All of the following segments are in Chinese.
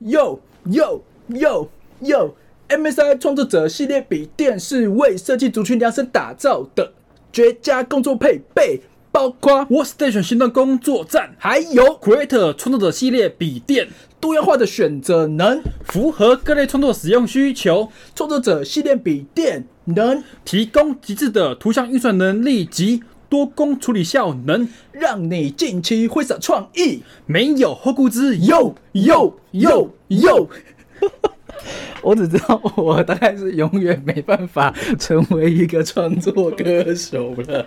Yo Yo Yo Yo，MSI 创作者系列笔电是为设计族群量身打造的绝佳工作配备，包括 Workstation 新的工作站，还有 Creator 创作者系列笔电，多样化的选择能符合各类创作使用需求。创作者系列笔电能提供极致的图像运算能力及多工处理效能，让你近期挥洒创意，没有后顾之忧。Yo Yo Yo，我只知道我大概是永远没办法成为一个创作歌手了。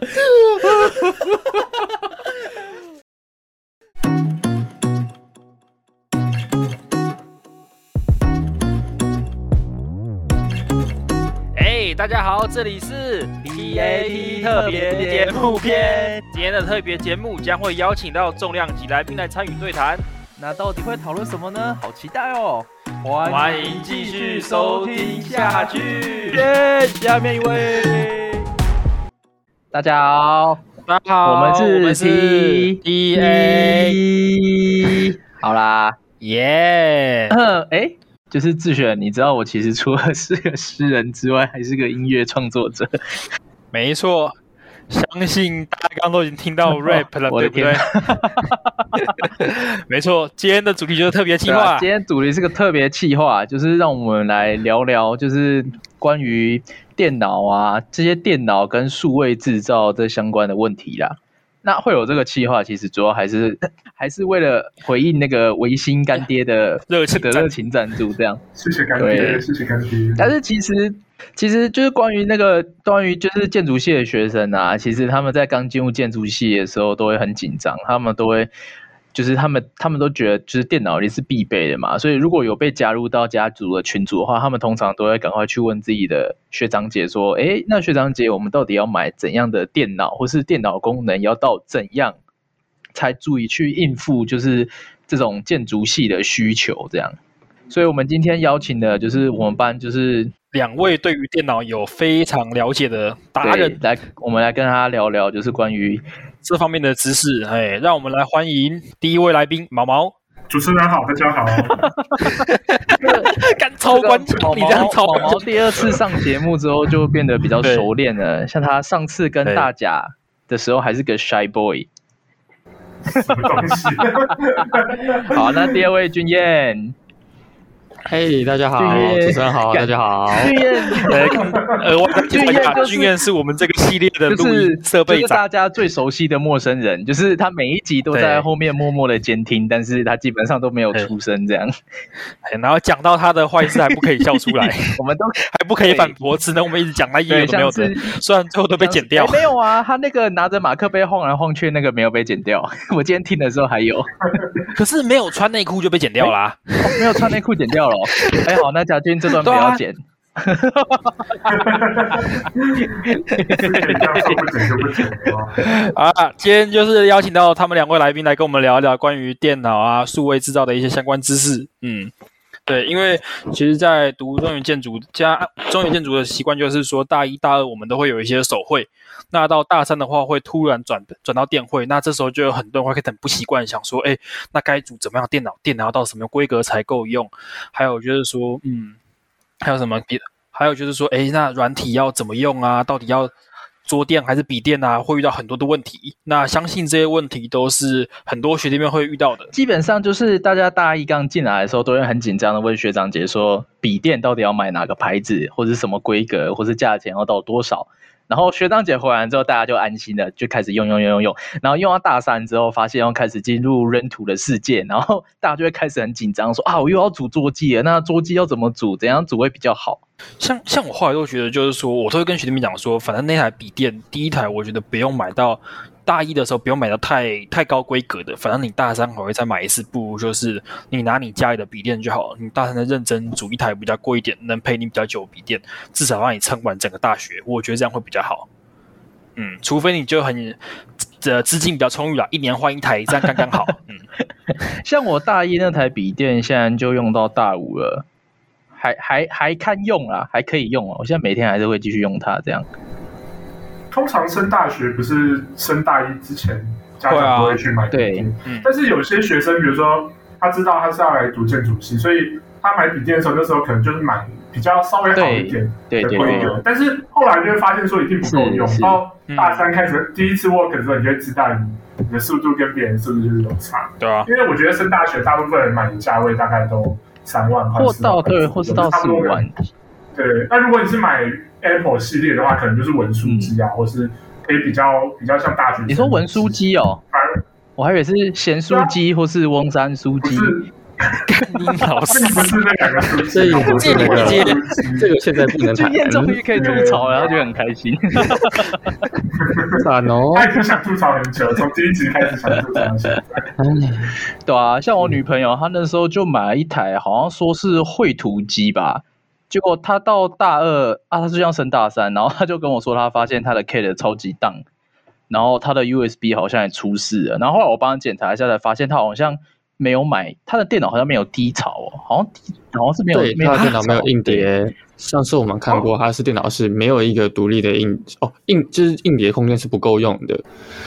大家好，这里是 TAT 特别节目篇。今天的特别节目将会邀请到重量级来宾来参与对谈。那到底会讨论什么呢？好期待哦！欢迎继续收听下去。耶，下面一位，大家好，大家好，我们是 TAT。好啦，耶，哎。就是自选，你知道我其实除了是个诗人之外，还是个音乐创作者。没错，相信大家刚刚都已经听到 rap 了，对不对？没错，今天的主题就是特别企划。今天主题是个特别企划，就是让我们来聊聊，就是关于电脑啊，这些电脑跟数位制造这相关的问题啦。那会有这个计划，其实主要还是 还是为了回应那个维新干爹的 热情的热情赞助，这样。谢谢干爹，谢谢干爹。但是其实其实就是关于那个关于就是建筑系的学生啊，其实他们在刚进入建筑系的时候都会很紧张，他们都会。就是他们，他们都觉得就是电脑也是必备的嘛，所以如果有被加入到家族的群组的话，他们通常都会赶快去问自己的学长姐说：“哎，那学长姐，我们到底要买怎样的电脑，或是电脑功能要到怎样才足以去应付就是这种建筑系的需求？”这样，所以我们今天邀请的就是我们班就是两位对于电脑有非常了解的达人来，我们来跟他聊聊，就是关于。这方面的知识，哎，让我们来欢迎第一位来宾毛毛。主持人好，大家好。干超关注，你这样超关注。毛毛第二次上节目之后就变得比较熟练了，像他上次跟大甲的时候还是个 shy boy。什么东西？好，那第二位君彦。嘿，大家好，主持人好，大家好。呃，我钧彦，钧彦是我们这个系列的录音设备长，大家最熟悉的陌生人，就是他每一集都在后面默默的监听，但是他基本上都没有出声，这样。然后讲到他的坏事还不可以笑出来，我们都还不可以反驳，只能我们一直讲他有的没有的，虽然最后都被剪掉。没有啊，他那个拿着马克杯晃来晃去，那个没有被剪掉。我今天听的时候还有，可是没有穿内裤就被剪掉啦，没有穿内裤剪掉了。哎，好，那贾军这段不要剪。啊，今天就是邀请到他们两位来宾来跟我们聊一聊关于电脑啊、数位制造的一些相关知识。嗯，对，因为其实，在读中原建筑加中原建筑的习惯，就是说大一、大二我们都会有一些手绘。那到大三的话，会突然转转到电绘，那这时候就有很多人会很不习惯，想说，哎，那该组怎么样电脑？电脑到什么规格才够用？还有就是说，嗯，还有什么别？还有就是说，哎，那软体要怎么用啊？到底要桌电还是笔电啊？会遇到很多的问题。那相信这些问题都是很多学弟妹会遇到的。基本上就是大家大一刚进来的时候，都会很紧张的问学长姐说，笔电到底要买哪个牌子，或者什么规格，或是价钱要到多少？然后学长姐回来之后，大家就安心的，就开始用用用用用。然后用到大三之后，发现要开始进入扔土的世界，然后大家就会开始很紧张，说啊，我又要组桌机了，那桌机要怎么组？怎样组会比较好？像像我后来都觉得，就是说，我都会跟学弟妹讲说，反正那台笔电第一台，我觉得不用买到。大一的时候不用买到太太高规格的，反正你大三还会再买一次，不如就是你拿你家里的笔电就好了。你大三的认真组一台比较贵一点，能陪你比较久的笔电，至少让你撑完整个大学。我觉得这样会比较好。嗯，除非你就很这资金比较充裕了，一年换一台，这样刚刚好。嗯，像我大一那台笔电，现在就用到大五了，还还还看用啊，还可以用啊。我现在每天还是会继续用它，这样。通常升大学不是升大一之前，家长不会去买笔电。对，但是有些学生，比如说他知道他是要来读建筑系，所以他买笔电的时候，那时候可能就是买比较稍微好一点的规格。但是后来就会发现说一定不够用，到大三开始第一次 work 的时候，你就会知道你的速度跟别人速度就是有差。对啊，因为我觉得升大学大部分人买的价位大概都三万块，或到对，或是到四五万。对，那如果你是买 Apple 系列的话，可能就是文书机啊，或是可以比较比较像大学。你说文书机哦？我还以为是咸酥鸡或是翁山酥鸡。你老师 不是那两个书这也不是那个，这个现在不能谈。今天终于可以吐槽，然后就很开心。惨哦！他已经想吐槽很久，从第一集开始想吐槽。对啊，像我女朋友，她那时候就买了一台，好像说是绘图机吧。结果他到大二啊，他是要升大三，然后他就跟我说，他发现他的 CAD 超级档。然后他的 USB 好像也出事了，然后后来我帮他检查一下，才发现他好像没有买他的电脑，好像没有低潮哦，好像好像是没有，对，他的电脑没有硬碟。上次我们看过，他是电脑是没有一个独立的硬哦硬，就是硬碟空间是不够用的。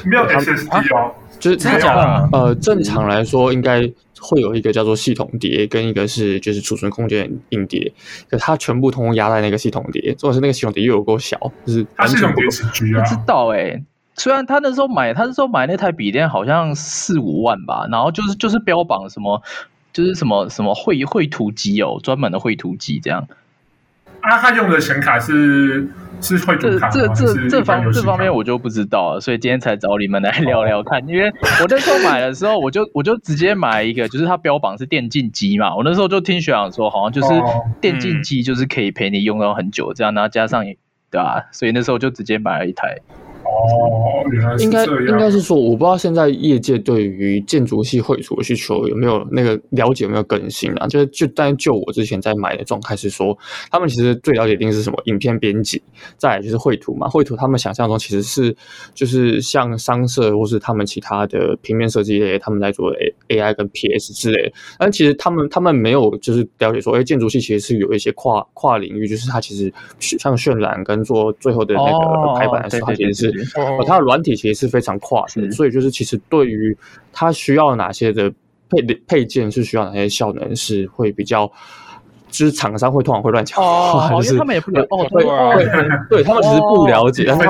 没有 SSD 哦，就是他讲。呃，正常来说应该会有一个叫做系统碟，跟一个是就是储存空间硬碟，可它全部通通压在那个系统碟，或者是那个系统碟又有够小，就是完全不知道哎。虽然他那时候买，他那时候买那台笔电好像四五万吧，然后就是就是标榜什么，就是什么什么绘绘图机哦，专门的绘图机这样。啊，他用的显卡是这这这这方这方面我就不知道了，所以今天才找你们来聊聊看。哦、因为我那时候买的时候，我就我就直接买一个，就是它标榜是电竞机嘛。我那时候就听学长说，好像就是电竞机就是可以陪你用到很久这样，然后加上对吧、啊？所以那时候就直接买了一台。哦，原来是应该应该是说，我不知道现在业界对于建筑系绘图的需求有没有那个了解，有没有更新啊？就是就但就我之前在买的状态是说，他们其实最了解一定是什么影片编辑，再来就是绘图嘛。绘图他们想象中其实是就是像商社或是他们其他的平面设计类，他们在做 A A I 跟 P S 之类的。但其实他们他们没有就是了解说，哎，建筑系其实是有一些跨跨领域，就是它其实像渲染跟做最后的那个排版的时候，它其实是。哦，它的软体其实是非常跨的，所以就是其实对于它需要哪些的配配件是需要哪些效能是会比较，就是厂商会通常会乱讲哦，就是因为他们也不了哦，对对，他们只是不了解，但是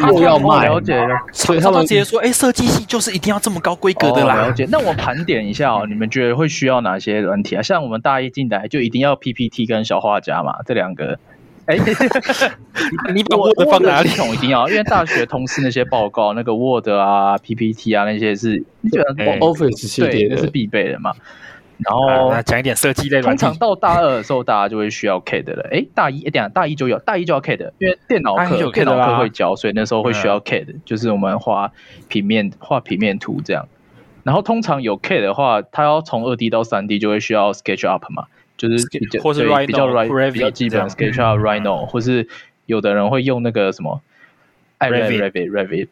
他们又要卖，了解，所以他们直接说，哎，设计系就是一定要这么高规格的啦。了解，那我盘点一下哦，你们觉得会需要哪些软体啊？像我们大一进来就一定要 PPT 跟小画家嘛，这两个。哎，你把 Word 放哪里？系统一定要，因为大学通识那些报告，那个 Word 啊、PPT 啊那些是基本上 Office 系列的，是必备的嘛。然后讲一点设计类，通常到大二的时候，大家就会需要 CAD 了。哎，大一哎，等下大一就有，大一就要 CAD，因为电脑课电脑课会教，所以那时候会需要 CAD，就是我们画平面画平面图这样。然后通常有 CAD 的话，它要从二 D 到三 D 就会需要 SketchUp 嘛。就是比较，或是比较 Rhino 比较基本 SketchUp、Rhino，或是有的人会用那个什么 Revit、Revit。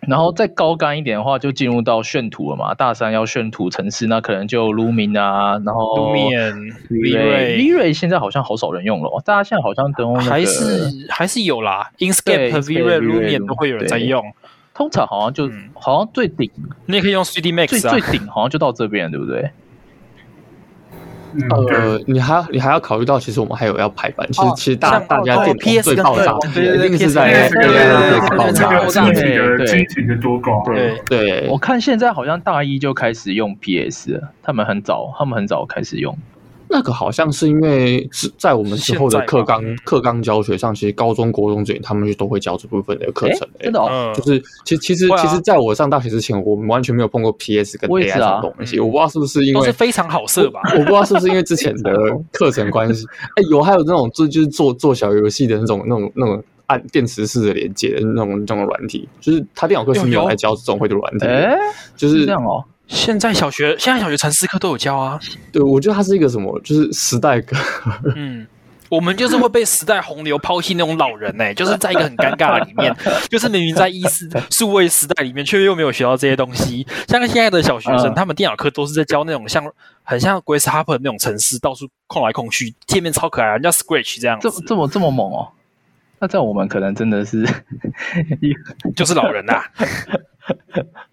然后再高干一点的话，就进入到炫图了嘛。大三要炫图城市，那可能就 Lumin 啊，然后 Lumion、V-Ray、V-Ray 现在好像好少人用了，大家现在好像都用还是还是有啦，Inkscape、V-Ray、Lumion 都会有人在用。通常好像就好像最顶，你也可以用 3D Max 最最顶好像就到这边，对不对？呃，你还要你还要考虑到，其实我们还有要排版。其实其实大大家电脑最爆炸，一定是在对对对爆炸。对对对，多高？对对，我看现在好像大一就开始用 PS，他们很早，他们很早开始用。那个好像是因为在我们之后的课纲课纲教学上，其实高中国中这里他们就都会教这部分的课程。真的哦，就是其实其实其实在我上大学之前，我们完全没有碰过 PS 跟 AI 这种东西。我不知道是不是因为都是非常好色吧？我不知道是不是因为之前的课程关系。哎，有还有那种就就是做做小游戏的那种那种那种按电池式的连接的那种那种软体，就是他电脑课是没有来教这种会的软体。哎，就是这样哦。现在小学现在小学城市课都有教啊，对，我觉得它是一个什么，就是时代感。嗯，我们就是会被时代洪流抛弃那种老人呢、欸，就是在一个很尴尬的里面，就是明明在一四数位时代里面，却又没有学到这些东西。像现在的小学生，他们电脑课都是在教那种像很像 Grace Hopper 那种程式，到处控来控去，界面超可爱，人家 Scratch 这样子，这这么这么猛哦？那在我们可能真的是就是老人呐、啊。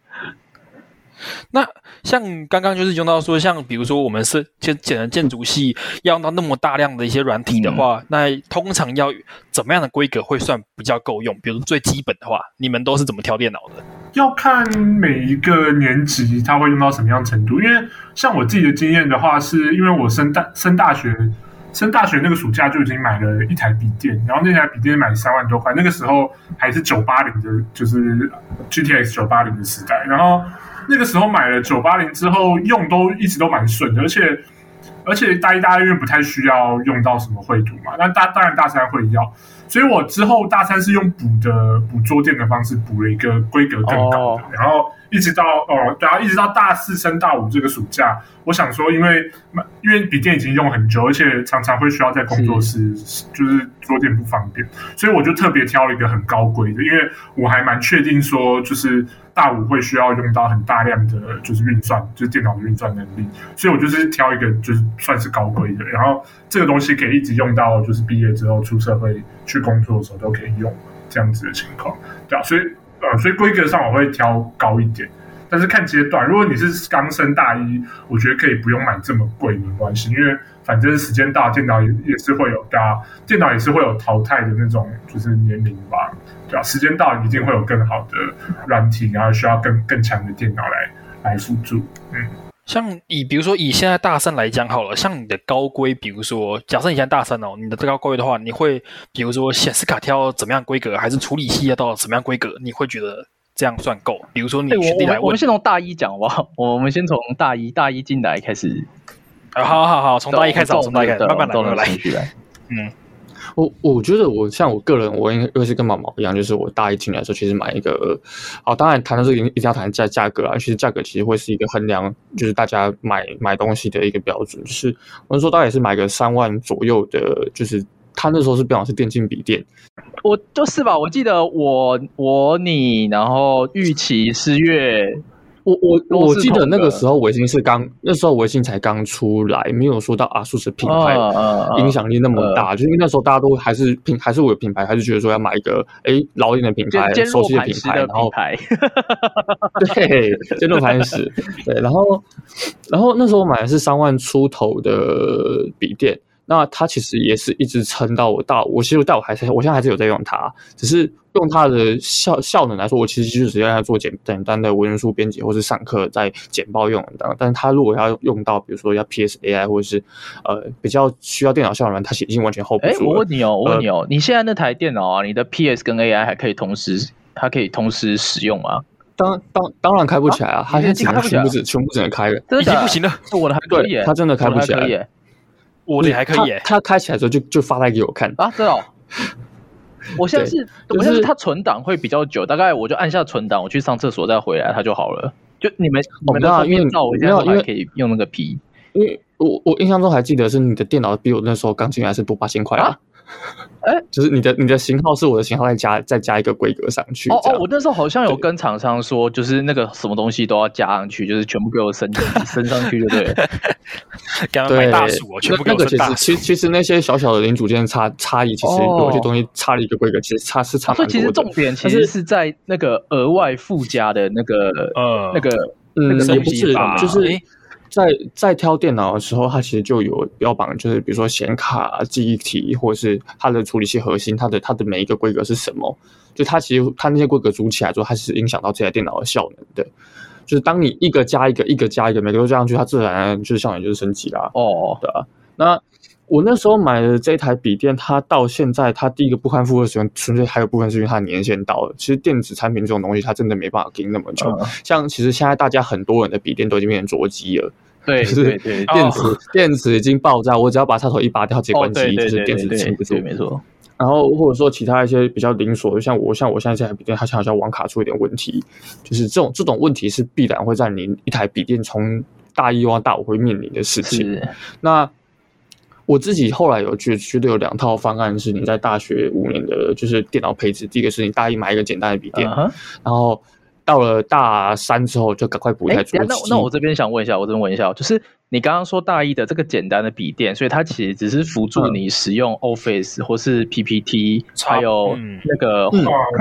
那像刚刚就是用到说，像比如说我们是建建建筑系要用到那么大量的一些软体的话，嗯、那通常要怎么样的规格会算比较够用？比如最基本的话，你们都是怎么挑电脑的？要看每一个年级它会用到什么样程度，因为像我自己的经验的话，是因为我升大升大学。升大学那个暑假就已经买了一台笔电，然后那台笔电买三万多块，那个时候还是九八零的，就是 GTX 九八零的时代。然后那个时候买了九八零之后，用都一直都蛮顺的，而且而且大一、大二因为不太需要用到什么绘图嘛，那大当然大三会要，所以我之后大三是用补的补桌垫的方式补了一个规格更高的，然后。一直到哦，然后一直到大四升大五这个暑假，我想说，因为因为笔电已经用很久，而且常常会需要在工作室，就是桌垫不方便，所以我就特别挑了一个很高规的，因为我还蛮确定说，就是大五会需要用到很大量的就是运算，就是电脑的运算能力，所以我就是挑一个就是算是高规的，然后这个东西可以一直用到就是毕业之后出社会去工作的时候都可以用这样子的情况，对啊，所以。呃，所以规格上我会挑高一点，但是看阶段，如果你是刚升大一，我觉得可以不用买这么贵，没关系，因为反正时间到，电脑也也是会有大家电脑也是会有淘汰的那种，就是年龄吧，对吧？时间到一定会有更好的软体，然后需要更更强的电脑来来辅助，嗯。像以比如说以现在大三来讲好了，像你的高规，比如说假设你现在大三哦，你的最高规的话，你会比如说显示卡挑怎么样规格，还是处理器要到什么样规格？你会觉得这样算够？比如说你学弟来问，我们先从大一讲好不好？我们先从大一大一进来开始，啊，好好好，从大一开始，从大一开始，慢慢来，来，来，嗯。我我觉得我像我个人，我应该会是跟毛毛一样，就是我大一进来的时候，其实买一个，好，当然谈到这个一定要谈价价格啊。其实价格其实会是一个衡量，就是大家买买东西的一个标准。就是我们说大概也是买个三万左右的，就是他那时候是标榜是电竞笔电。我就是吧，我记得我我你，然后玉琪思月。我我我记得那个时候微信是刚，那时候微信才刚出来，没有说到 ASUS 品牌影响力那么大，uh, uh, uh, 就是因为那时候大家都还是品，还是我有品牌，还是觉得说要买一个哎老一点的品牌，熟悉的品牌，然后 对，坚若磐石，对，然后然后那时候我买的是三万出头的笔电。那它其实也是一直撑到我大，我其实大我还是，我现在还是有在用它，只是用它的效效能来说，我其实就是只要做简简单的文书编辑，或是上课在简报用的。但是它如果要用到，比如说要 PS AI 或者是呃比较需要电脑效能，它已经完全 hold 不住。哎，我问你哦，我问你哦，呃、你现在那台电脑啊，你的 PS 跟 AI 还可以同时，它可以同时使用吗？当当当然开不起来啊，啊它现在全部全部只全部只能开了，已经不行了。我的还可以，它真的开不起来。我的还可以，他开起来的时候就就发来给我看啊，对哦。我现在是，我现在是它存档会比较久，大概我就按下存档，我去上厕所再回来，它就好了。就你们你们的因为照，我现在还可以用那个皮，因为我我印象中还记得是你的电脑比我那时候刚进来是多八千块啊。哎，就是你的你的型号是我的型号，再加再加一个规格上去。哦哦，我那时候好像有跟厂商说，就是那个什么东西都要加上去，就是全部给我升 升上去，就对。对，大数全部给我升大。其实其实那些小小的零组件差差异，其实有些东西差了一个规格，其实差是差。所以其实重点其实是在那个额外附加的那个呃那个那个东西吧，就是。在在挑电脑的时候，它其实就有标榜，就是比如说显卡、记忆体，或者是它的处理器核心，它的它的每一个规格是什么？就它其实它那些规格组起来之后，它是影响到这台电脑的效能的。就是当你一个加一个，一个加一个，每个都加上去，它自然就是效能就是升级啦。哦，对啊。那我那时候买的这台笔电，它到现在它第一个不堪负荷使用，纯粹还有部分是因为它的年限到了。其实电子产品这种东西，它真的没办法撑那么久。嗯、像其实现在大家很多人的笔电都已经变成桌机了。对，就是电池，哦、电池已经爆炸，我只要把插头一拔掉，接关机，就是电池撑不住。没错。然后或者说其他一些比较零锁，像我像我现在这台笔电，它好像网卡出一点问题，就是这种这种问题是必然会在你一台笔电从大一用到大五会面临的事情。那我自己后来有觉觉得有两套方案，是你在大学五年的就是电脑配置，第一个是你大一买一个简单的笔电，uh huh. 然后。到了大三之后就赶快补一台桌机。那那我这边想问一下，我这边问一下，就是。你刚刚说大一的这个简单的笔电，所以它其实只是辅助你使用 Office 或是 PPT，还有那个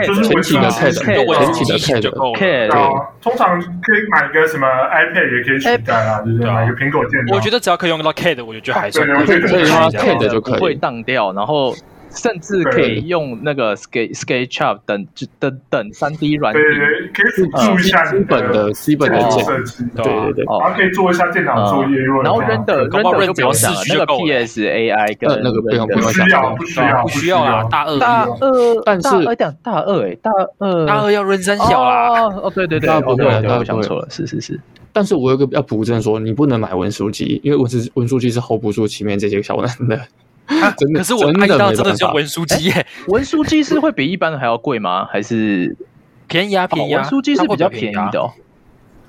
就是前期的 CAD，前期的 CAD 就够了。通常可以买个什么 iPad 也可以取代啊，对不对？买个苹果电脑。我觉得只要可以用到 CAD，我觉得还算可以。用 CAD 就可以，不会当掉，然后。甚至可以用那个 Sketch SketchUp 等等等三 D 软件，对对对，可以辅助一下基本的基本的设计，对对对，然后可以做一下电脑作业。然后 Render Render 就不用想了，那个 PSAI 跟那个不用不用需要不需要。不需要啊，大二大二，但是大二大二哎，大二。大二要 Run 三小啦，哦对对对，不对，我想错了，是是是。但是我有个要补正说，你不能买文书机，因为文书文书机是 hold 不住前面这些小难的。真的，可是我看到真的是文书机耶，文书机是会比一般的还要贵吗？还是便宜啊？便宜啊？文书机是比较便宜的哦。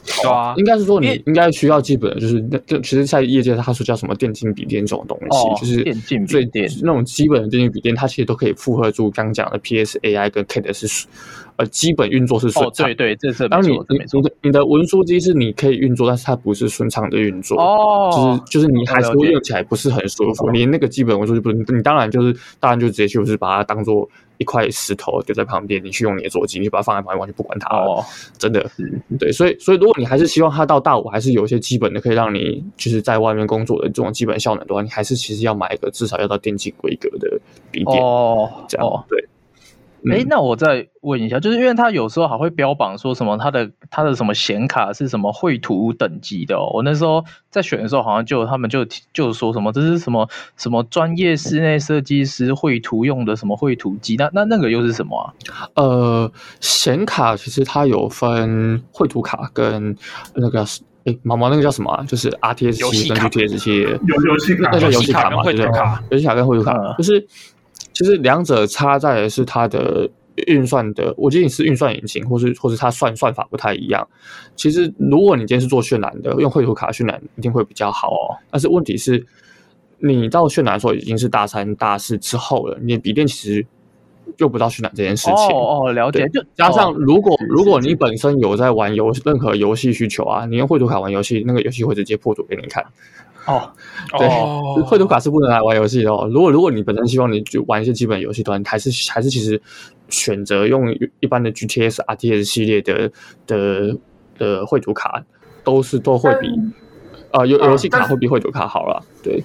对啊，应该是说你应该需要基本的，就是那这其实，在业界他说叫什么电竞笔电这种东西，就是电竞最电那种基本的电竞笔电，它其实都可以负荷住刚讲的 PSAI 跟 CAD 是呃基本运作是顺畅。对对，这是当你你的你的文书机是你可以运作，但是它不是顺畅的运作哦，就是就是你还是会用起来不是很舒服。你那个基本文书就不是，你当然就是当然就直接就是把它当做。一块石头丢在旁边，你去用你的座机，你就把它放在旁边，完全不管它。哦，真的，对，所以，所以如果你还是希望它到大五还是有一些基本的可以让你就是在外面工作的这种基本效能的话，你还是其实要买一个至少要到电竞规格的笔电。哦，这样，哦对。哎，那我再问一下，就是因为他有时候还会标榜说什么他的他的什么显卡是什么绘图等级的哦。我那时候在选的时候，好像就他们就就说什么这是什么什么专业室内设计师绘图用的什么绘图机，那那那个又是什么啊？呃，显卡其实它有分绘图卡跟那个哎毛毛那个叫什么啊？就是 RTS 七跟系列有游戏卡，那叫游戏卡嘛？对对，游戏卡跟绘图卡就是。其实两者差在的是它的运算的，我记得你是运算引擎，或是或是它算算法不太一样。其实如果你今天是做渲染的，用绘图卡渲染一定会比较好哦。但是问题是，你到渲染的时候已经是大三大四之后了，你的笔电其实用不到渲染这件事情。哦哦，了解。就加上如果如果你本身有在玩游任何游戏需求啊，你用绘图卡玩游戏，那个游戏会直接破图给你看。哦，对，绘图卡是不能来玩游戏的哦。如果如果你本身希望你就玩一些基本游戏端，还是还是其实选择用一般的 GTS、RTS 系列的的的绘图卡，都是都会比啊游游戏卡会比绘图卡好了。对，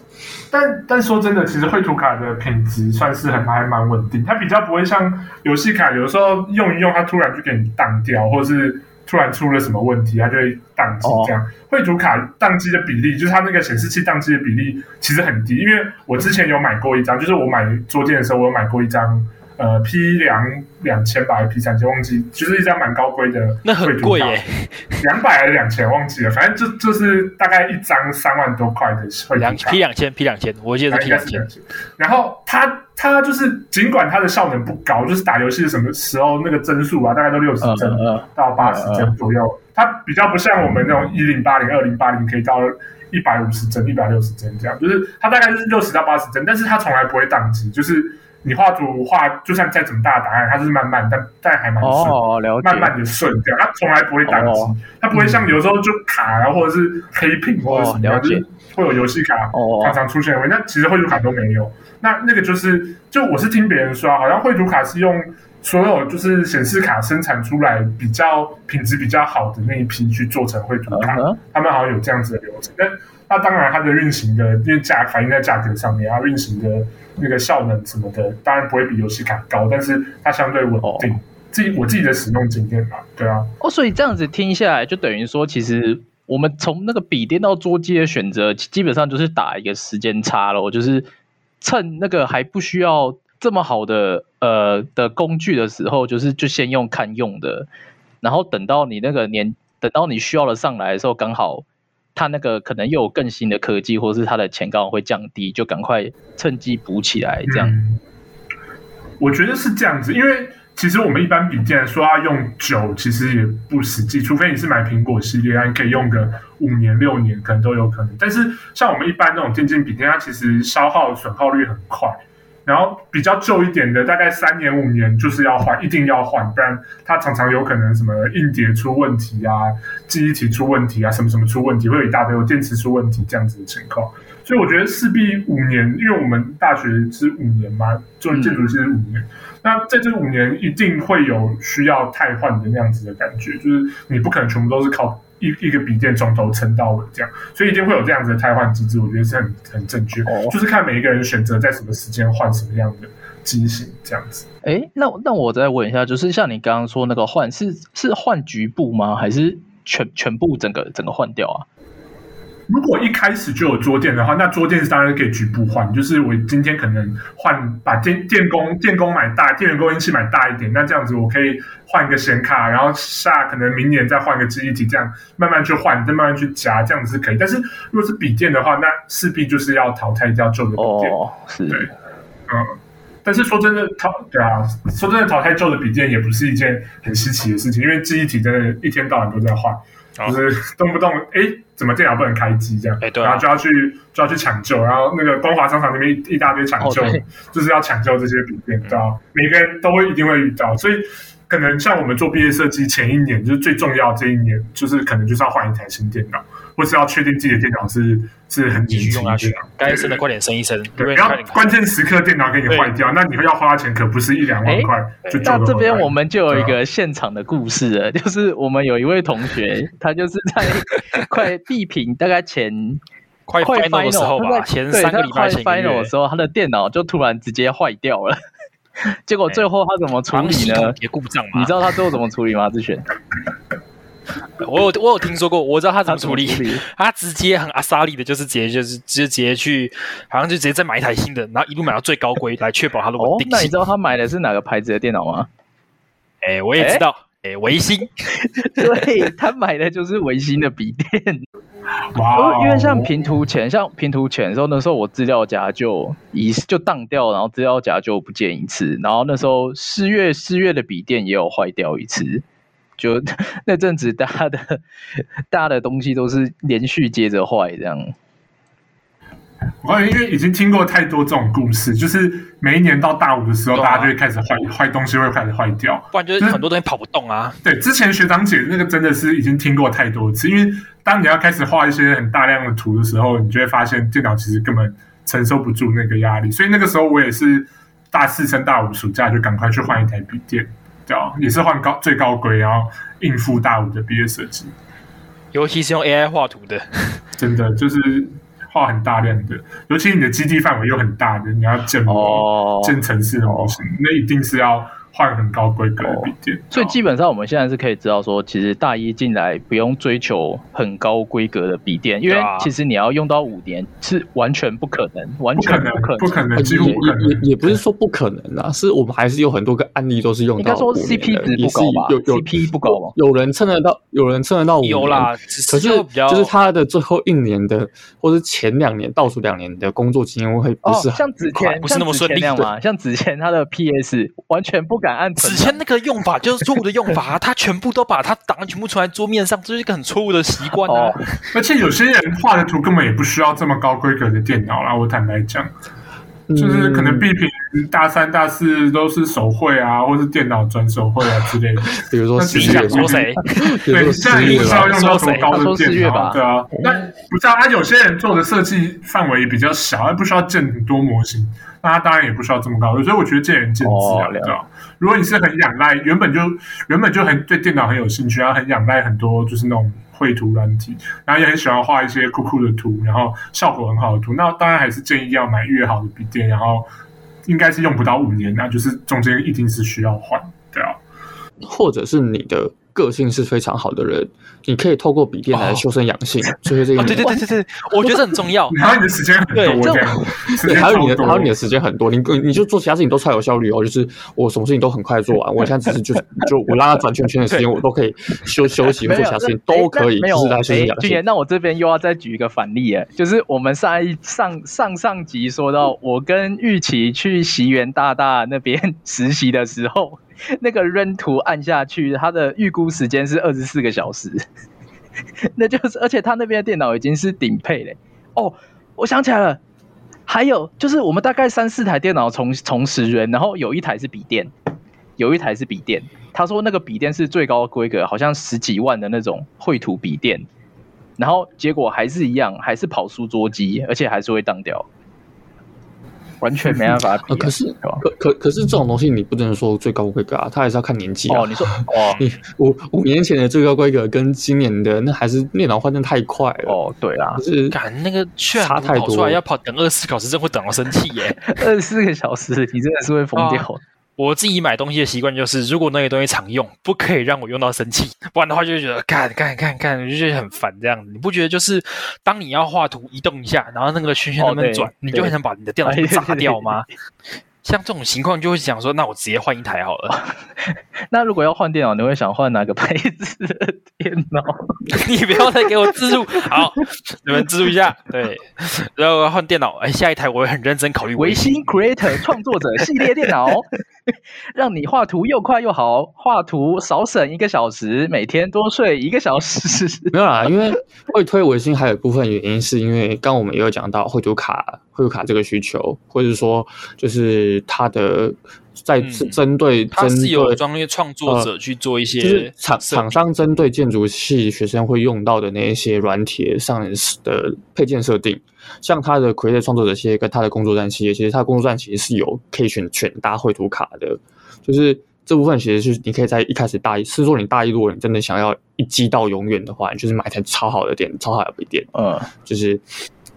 但但说真的，其实绘图卡的品质算是很还蛮稳定，它比较不会像游戏卡，有时候用一用它突然就给你当掉，或者是。突然出了什么问题，它就会宕机。这样，绘图卡宕机的比例，就是它那个显示器宕机的比例其实很低。因为我之前有买过一张，就是我买桌垫的时候，我有买过一张，呃，P 两两千吧，还是 P 三千，忘记，就是一张蛮高规的。那很贵耶，两百还是两千，忘记了。反正就就是大概一张三万多块的绘图卡。P 两千，P 两千，我记得是 P 两千。然后它。它就是，尽管它的效能不高，就是打游戏什么时候那个帧数啊，大概都六十帧到八十帧左右。它比较不像我们那种一零八零、二零八零可以到一百五十帧、一百六十帧这样，就是它大概是六十到八十帧，但是它从来不会宕机。就是你画图画，就算再怎么大的答案，它是慢慢，但但还蛮顺，慢慢的顺掉，它从来不会宕机。它不会像有时候就卡啊，或者是黑屏或者什么，就是会有游戏卡常常出现的问题。那其实绘图卡都没有。那那个就是，就我是听别人说，好像绘图卡是用所有就是显示卡生产出来比较品质比较好的那一批去做成绘图卡，他们好像有这样子的流程。但那当然，它的运行的因为价反映在价格上面，它运行的那个效能什么的，当然不会比游戏卡高，但是它相对稳定。自己我自己的使用经验嘛，对啊。哦，所以这样子听下来，就等于说，其实我们从那个笔电到桌机的选择，基本上就是打一个时间差了，就是。趁那个还不需要这么好的呃的工具的时候，就是就先用看用的，然后等到你那个年，等到你需要了上来的时候，刚好它那个可能又有更新的科技，或是它的钱刚好会降低，就赶快趁机补起来，这样。我觉得是这样子，因为。其实我们一般笔电说要用久，其实也不实际，除非你是买苹果系列，你可以用个五年六年，可能都有可能。但是像我们一般那种电竞笔电，它其实消耗损耗率很快，然后比较旧一点的，大概三年五年就是要换，一定要换，不然它常常有可能什么硬碟出问题啊，记忆体出问题啊，什么什么出问题，会有一大堆有电池出问题这样子的情况。所以我觉得势必五年，因为我们大学是五年嘛，做建筑系是五年，那在这五年一定会有需要汰换的那样子的感觉，就是你不可能全部都是靠一一个笔电从头撑到尾这样，所以一定会有这样子的汰换机制，我觉得是很很正确，哦、就是看每一个人选择在什么时间换什么样的机型这样子。哎，那那我再问一下，就是像你刚刚说那个换是是换局部吗？还是全全部整个整个换掉啊？如果一开始就有桌垫的话，那桌垫是当然可以局部换。就是我今天可能换把电电工电工买大，电源供应器买大一点，那这样子我可以换一个显卡，然后下可能明年再换个记忆体，这样慢慢去换，再慢慢去夹，这样子是可以。但是如果是笔电的话，那势必就是要淘汰掉旧的笔电。哦，是，对，嗯。但是说真的，淘对啊，说真的，淘汰旧的笔电也不是一件很稀奇的事情，因为记忆体真的一天到晚都在换。就是动不动哎，怎么电脑不能开机这样？哎，对，然后就要去就要去抢救，然后那个光华商场那边一一大堆抢救，哦、就是要抢救这些笔电，知道？每个人都会一定会遇到，所以可能像我们做毕业设计前一年，就是最重要这一年，就是可能就是要换一台新电脑。或是要确定自己的电脑是是很继续用下去，该升的快点升一升，对，不要关键时刻电脑给你坏掉，那你会要花钱，可不是一两万块。那这边我们就有一个现场的故事了，就是我们有一位同学，他就是在快闭屏大概前快 final 的时候吧，前三个礼拜前 final 的时候，他的电脑就突然直接坏掉了，结果最后他怎么处理呢？故障嘛？你知道他最后怎么处理吗？志璇？我有我有听说过，我知道他怎么处理。他，理他直接很阿萨利的，就是直接就是直接直接去，好像就直接再买一台新的，然后一路买到最高规，来确保它的稳定性。哦。那你知道他买的是哪个牌子的电脑吗？哎、欸，我也知道，哎、欸，微星。对，他买的就是维新的笔电。哇！因为像平图前，像平图前的时候，那时候我资料夹就一就当掉，然后资料夹就不见一次，然后那时候四月四月的笔电也有坏掉一次。就 那阵子，大家的大家的东西都是连续接着坏这样。我因为已经听过太多这种故事，就是每一年到大五的时候，大家就会开始坏坏东西，会开始坏掉，不然就是很多东西跑不动啊。对，之前学长姐那个真的是已经听过太多次，因为当你要开始画一些很大量的图的时候，你就会发现电脑其实根本承受不住那个压力，所以那个时候我也是大四升大五暑假就赶快去换一台笔电。也是换高最高规，然后应付大五的毕业设计，尤其是用 AI 画图的，真的就是画很大量的，尤其你的基地范围又很大的，你要建模、建城市的模型，那一定是要。换很高规格的笔电，所以基本上我们现在是可以知道说，其实大一进来不用追求很高规格的笔电，因为其实你要用到五年是完全不可能，完全不可能，不可能，几乎不可能。也也也不是说不可能啊，是我们还是有很多个案例都是用到。应该说 CP 值不高吧？有有 CP 不高吗？有人撑得到，有人撑得到五年。有啦，可是就是他的最后一年的，或是前两年倒数两年的工作经验会不是像之前，不是那么顺利嘛？像之前他的 PS 完全不敢按子谦那个用法就是错误的用法，他全部都把他档案全部存在桌面上，这是一个很错误的习惯啊！而且有些人画的图根本也不需要这么高规格的电脑啦，我坦白讲，就是可能毕评大三、大四都是手绘啊，或是电脑转手绘啊之类的。比如说，你想说谁？对，现在也不需要用到多高的电脑，对啊。那不知道啊，有些人做的设计范围比较小，他不需要建很多模型，那他当然也不需要这么高。所以我觉得见仁见智啊，对吧？如果你是很仰赖，原本就原本就很对电脑很有兴趣，然后很仰赖很多就是那种绘图软体，然后也很喜欢画一些酷酷的图，然后效果很好的图，那当然还是建议要买越好的笔电，然后应该是用不到五年，那就是中间一定是需要换，对啊，或者是你的。个性是非常好的人，你可以透过笔电来修身养性，所 以这个对对对对对，我觉得这很重要。还有你的时间很多，对，还有你的，还有你的时间很多，你你就做其他事情都超有效率哦。就是我什么事情都很快做完，我现在只是就 就我拉他转圈圈的时间，我都可以休休息做其他事情都可以，就是来修身养性。那我这边又要再举一个反例诶，就是我们上一上上上集说到，我跟玉琪去袭园大大那边 实习的时候。那个 run 图按下去，它的预估时间是二十四个小时，那就是，而且他那边的电脑已经是顶配嘞。哦，我想起来了，还有就是我们大概三四台电脑从从十元，然后有一台是笔电，有一台是笔电。他说那个笔电是最高规格，好像十几万的那种绘图笔电，然后结果还是一样，还是跑出桌机，而且还是会当掉。完全没办法比、啊呃。可是，可可可是这种东西你不能说最高规格啊，它还是要看年纪啊。哦，你说哦，你 五五年前的最高规格跟今年的那还是电脑换的太快了。哦，对啊，就是赶那个券差太多，要跑等二十四小时，真会等到生气耶！二十四个小时，你真的是会疯掉。哦我自己买东西的习惯就是，如果那个东西常用，不可以让我用到生气，不然的话就会觉得看看看看，我就觉得很烦这样子。你不觉得就是当你要画图移动一下，然后那个圈圈在那边转，哦、你就很想把你的电脑砸掉吗？像这种情况就会想说，那我直接换一台好了。那如果要换电脑，你会想换哪个牌子的电脑？你不要再给我资助，好，你们资助一下。对，然后我要换电脑，哎，下一台我会很认真考虑。维新 Creator 创作者系列电脑，让你画图又快又好，画图少省一个小时，每天多睡一个小时。没有啦，因为会推维新还有一部分原因是因为刚我们也有讲到绘图卡。绘图卡这个需求，或者说就是它的在针对针对，是有专业创作者去做一些，就是厂厂商针对建筑系学生会用到的那一些软体上的配件设定，像它的 Creator 创作者系列跟它的工作站系列，其实它的工作站其实是有可以选选搭绘图卡的，就是这部分其实是你可以在一开始大一，是说你大一如果你真的想要一机到永远的话，你就是买台超好的电超好的笔电，嗯，就是。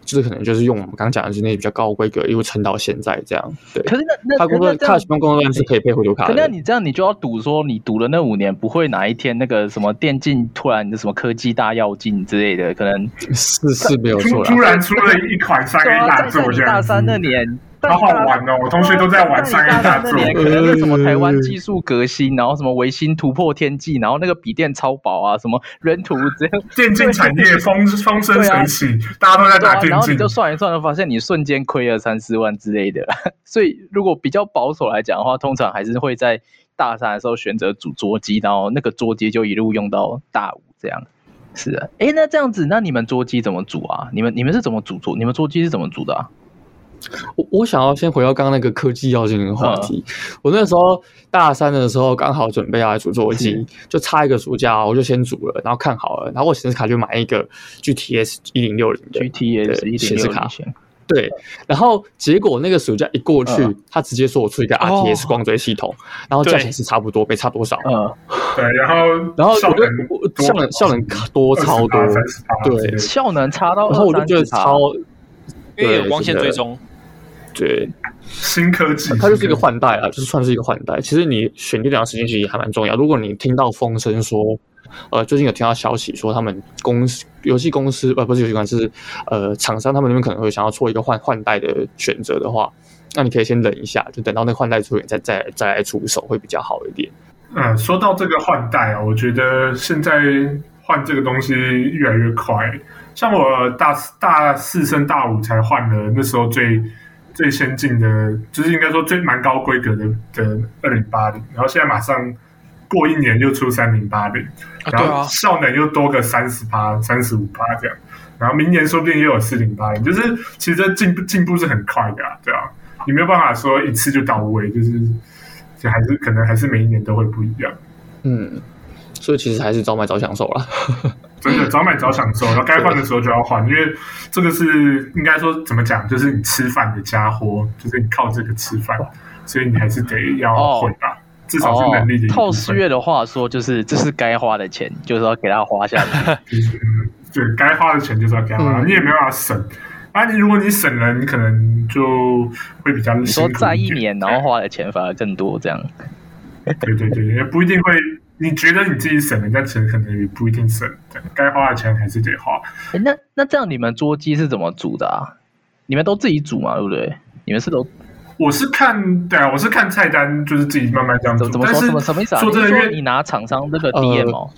就是可能就是用我们刚刚讲的是那些比较高规格，一路撑到现在这样。对，可是那那他工作他使用工作量是可以配回流卡的。那你这样你就要赌说，你赌了那五年，不会哪一天那个什么电竞突然的什么科技大跃进之类的，可能是是没有错。突然出了一款三 A 大作，大三那年。好好玩哦！我同学都在玩三 A 大作。可能是什么台湾技术革新，然后什么维新突破天际，然后那个笔电超薄啊，什么人图这样。电竞产业风风生水起，大家都在打电竞。然后你就算一算，就发现你瞬间亏了三四万之类的。所以如果比较保守来讲的话，通常还是会在大三的时候选择组桌机，然后那个桌机就一路用到大五这样。是啊，哎，那这样子，那你们桌机怎么组啊？你们你们是怎么组桌？你们桌机是怎么组的啊？我我想要先回到刚刚那个科技要进的话题。嗯、我那时候大三的时候刚好准备要来组桌机，就差一个暑假，我就先组了，然后看好了，然后我显示卡就买一个 GTS 一零六零的 GTS 显示卡。对，然后结果那个暑假一过去，嗯、他直接说我出一个 RTS 光追系统，哦、然后价钱是差不多，没差多少。嗯，对，然后然后我觉得效能效能多超多，对，效能差到，然后我就觉得超，因为有光线追踪。对，新科技，它就是一个换代啊，就是算是一个换代。其实你选电脑时间其实还蛮重要。如果你听到风声说，呃，最近有听到消息说他们公司游戏公司呃不是游戏公司是呃厂商他们那边可能会想要做一个换换代的选择的话，那你可以先忍一下，就等到那个换代出现再再再来出手会比较好一点。嗯，说到这个换代啊，我觉得现在换这个东西越来越快。像我大大四升大五才换了，那时候最。最先进的，就是应该说最蛮高规格的的二零八零，然后现在马上过一年又出三零八零，然后效能又多个三十趴、三十五趴这样，然后明年说不定又有四零八零，就是其实这进步进步是很快的啊，对啊，你没有办法说一次就到位，就是就还是可能还是每一年都会不一样，嗯，所以其实还是早买早享受了。真的早买早享受，然后该换的时候就要换，因为这个是应该说怎么讲，就是你吃饭的家伙，就是你靠这个吃饭，所以你还是得要会吧，哦、至少是能力的。套四月的话说，就是这是该花的钱，就是要给他花下去。对，该花的钱就是要给他花，嗯、你也没办法省。啊，你如果你省了，你可能就会比较你说在一年，然后花的钱反而更多，这样。对对对，也不一定会。你觉得你自己省了，但钱可能也不一定省，该花的钱还是得花。欸、那那这样你们桌机是怎么煮的啊？你们都自己煮嘛？对不对？你们是都？我是看，对啊，我是看菜单，就是自己慢慢这样组。怎么说？什么什么意思啊？说真的，因为你拿厂商这个 DM 哦，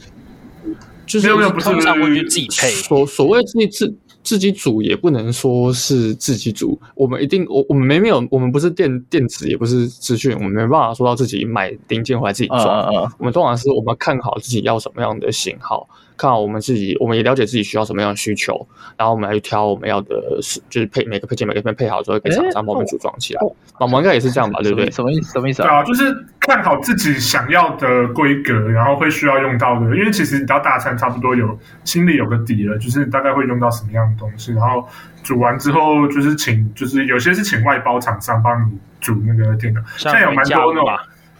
就是没有没有，不是通常会去自己配。所所谓自己自。自己组也不能说是自己组，我们一定我我们没没有，我们不是电电子，也不是资讯，我们没办法说到自己买零件回来自己装。Uh, uh, uh. 我们通常是我们看好自己要什么样的型号，看好我们自己，我们也了解自己需要什么样的需求，然后我们来去挑我们要的，是就是配每个配件每个配配好之后给厂商帮我们组装起来。我们应该也是这样吧，对不对？什么意思？什么意思？对啊，就是看好自己想要的规格，然后会需要用到的，因为其实你到大餐差不多有心里有个底了，就是大概会用到什么样的东西，然后煮完之后就是请，就是有些是请外包厂商帮你煮那个电脑，现在有蛮多那种。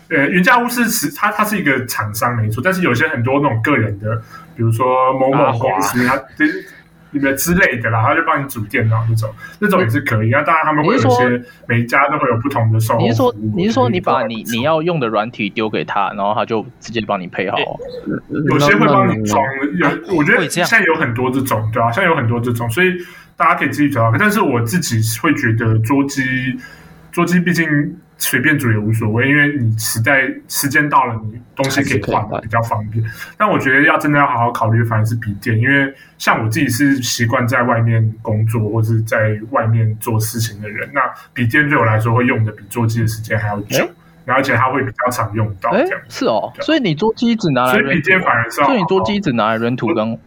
呃，云家屋是是它它是一个厂商没错，但是有些很多那种个人的，比如说某某公司，它就是里面之类的啦，他就帮你组电脑那种，那种也是可以。那当然他们会有一些每一家都会有不同的售后。你是说你是说你把你你要用的软体丢给他，然后他就直接帮你配好？有些会帮你装，有我觉得现在有很多这种，对啊，现在有很多这种，所以大家可以自己找。但是我自己会觉得桌机桌机毕竟。随便煮也无所谓，因为你时代时间到了，你东西可以换，比较方便。但我觉得要真的要好好考虑，反而是笔电，因为像我自己是习惯在外面工作或是在外面做事情的人，那笔电对我来说会用的比桌机的时间还要久，而且它会比较常用到。这样是哦，所以你桌机只拿来，所以笔电反而是，所以你桌机只拿来人图跟。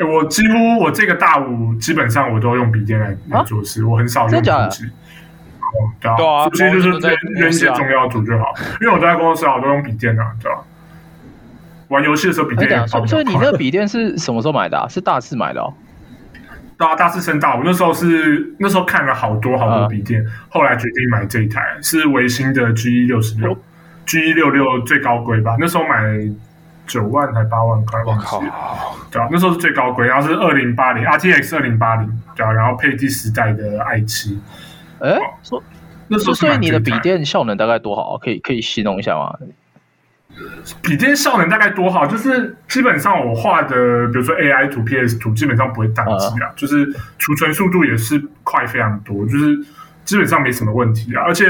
我几乎我这个大五基本上我都用笔电来来做事，我很少用桌机。对啊，其实就是约一些重要组就好，因为我在公司啊，我都用笔电啊，对吧？玩游戏的时候笔电好。所以你那个笔电是什么时候买的啊？是大四买的哦。对啊，大四升大五那时候是那时候看了好多好多笔电，后来决定买这一台是维星的 G 一六十六，G 一六六最高规吧？那时候买九万还八万块，我靠！对啊，那时候是最高规，然后是二零八零 RTX 二零八零，对啊，然后配第十代的 i 七。哎，说，那所以你的笔电效能大概多好？可以可以形容一下吗？笔电效能大概多好？就是基本上我画的，比如说 AI 图、PS 图，基本上不会宕机啊。就是储存速度也是快非常多，就是基本上没什么问题啊。而且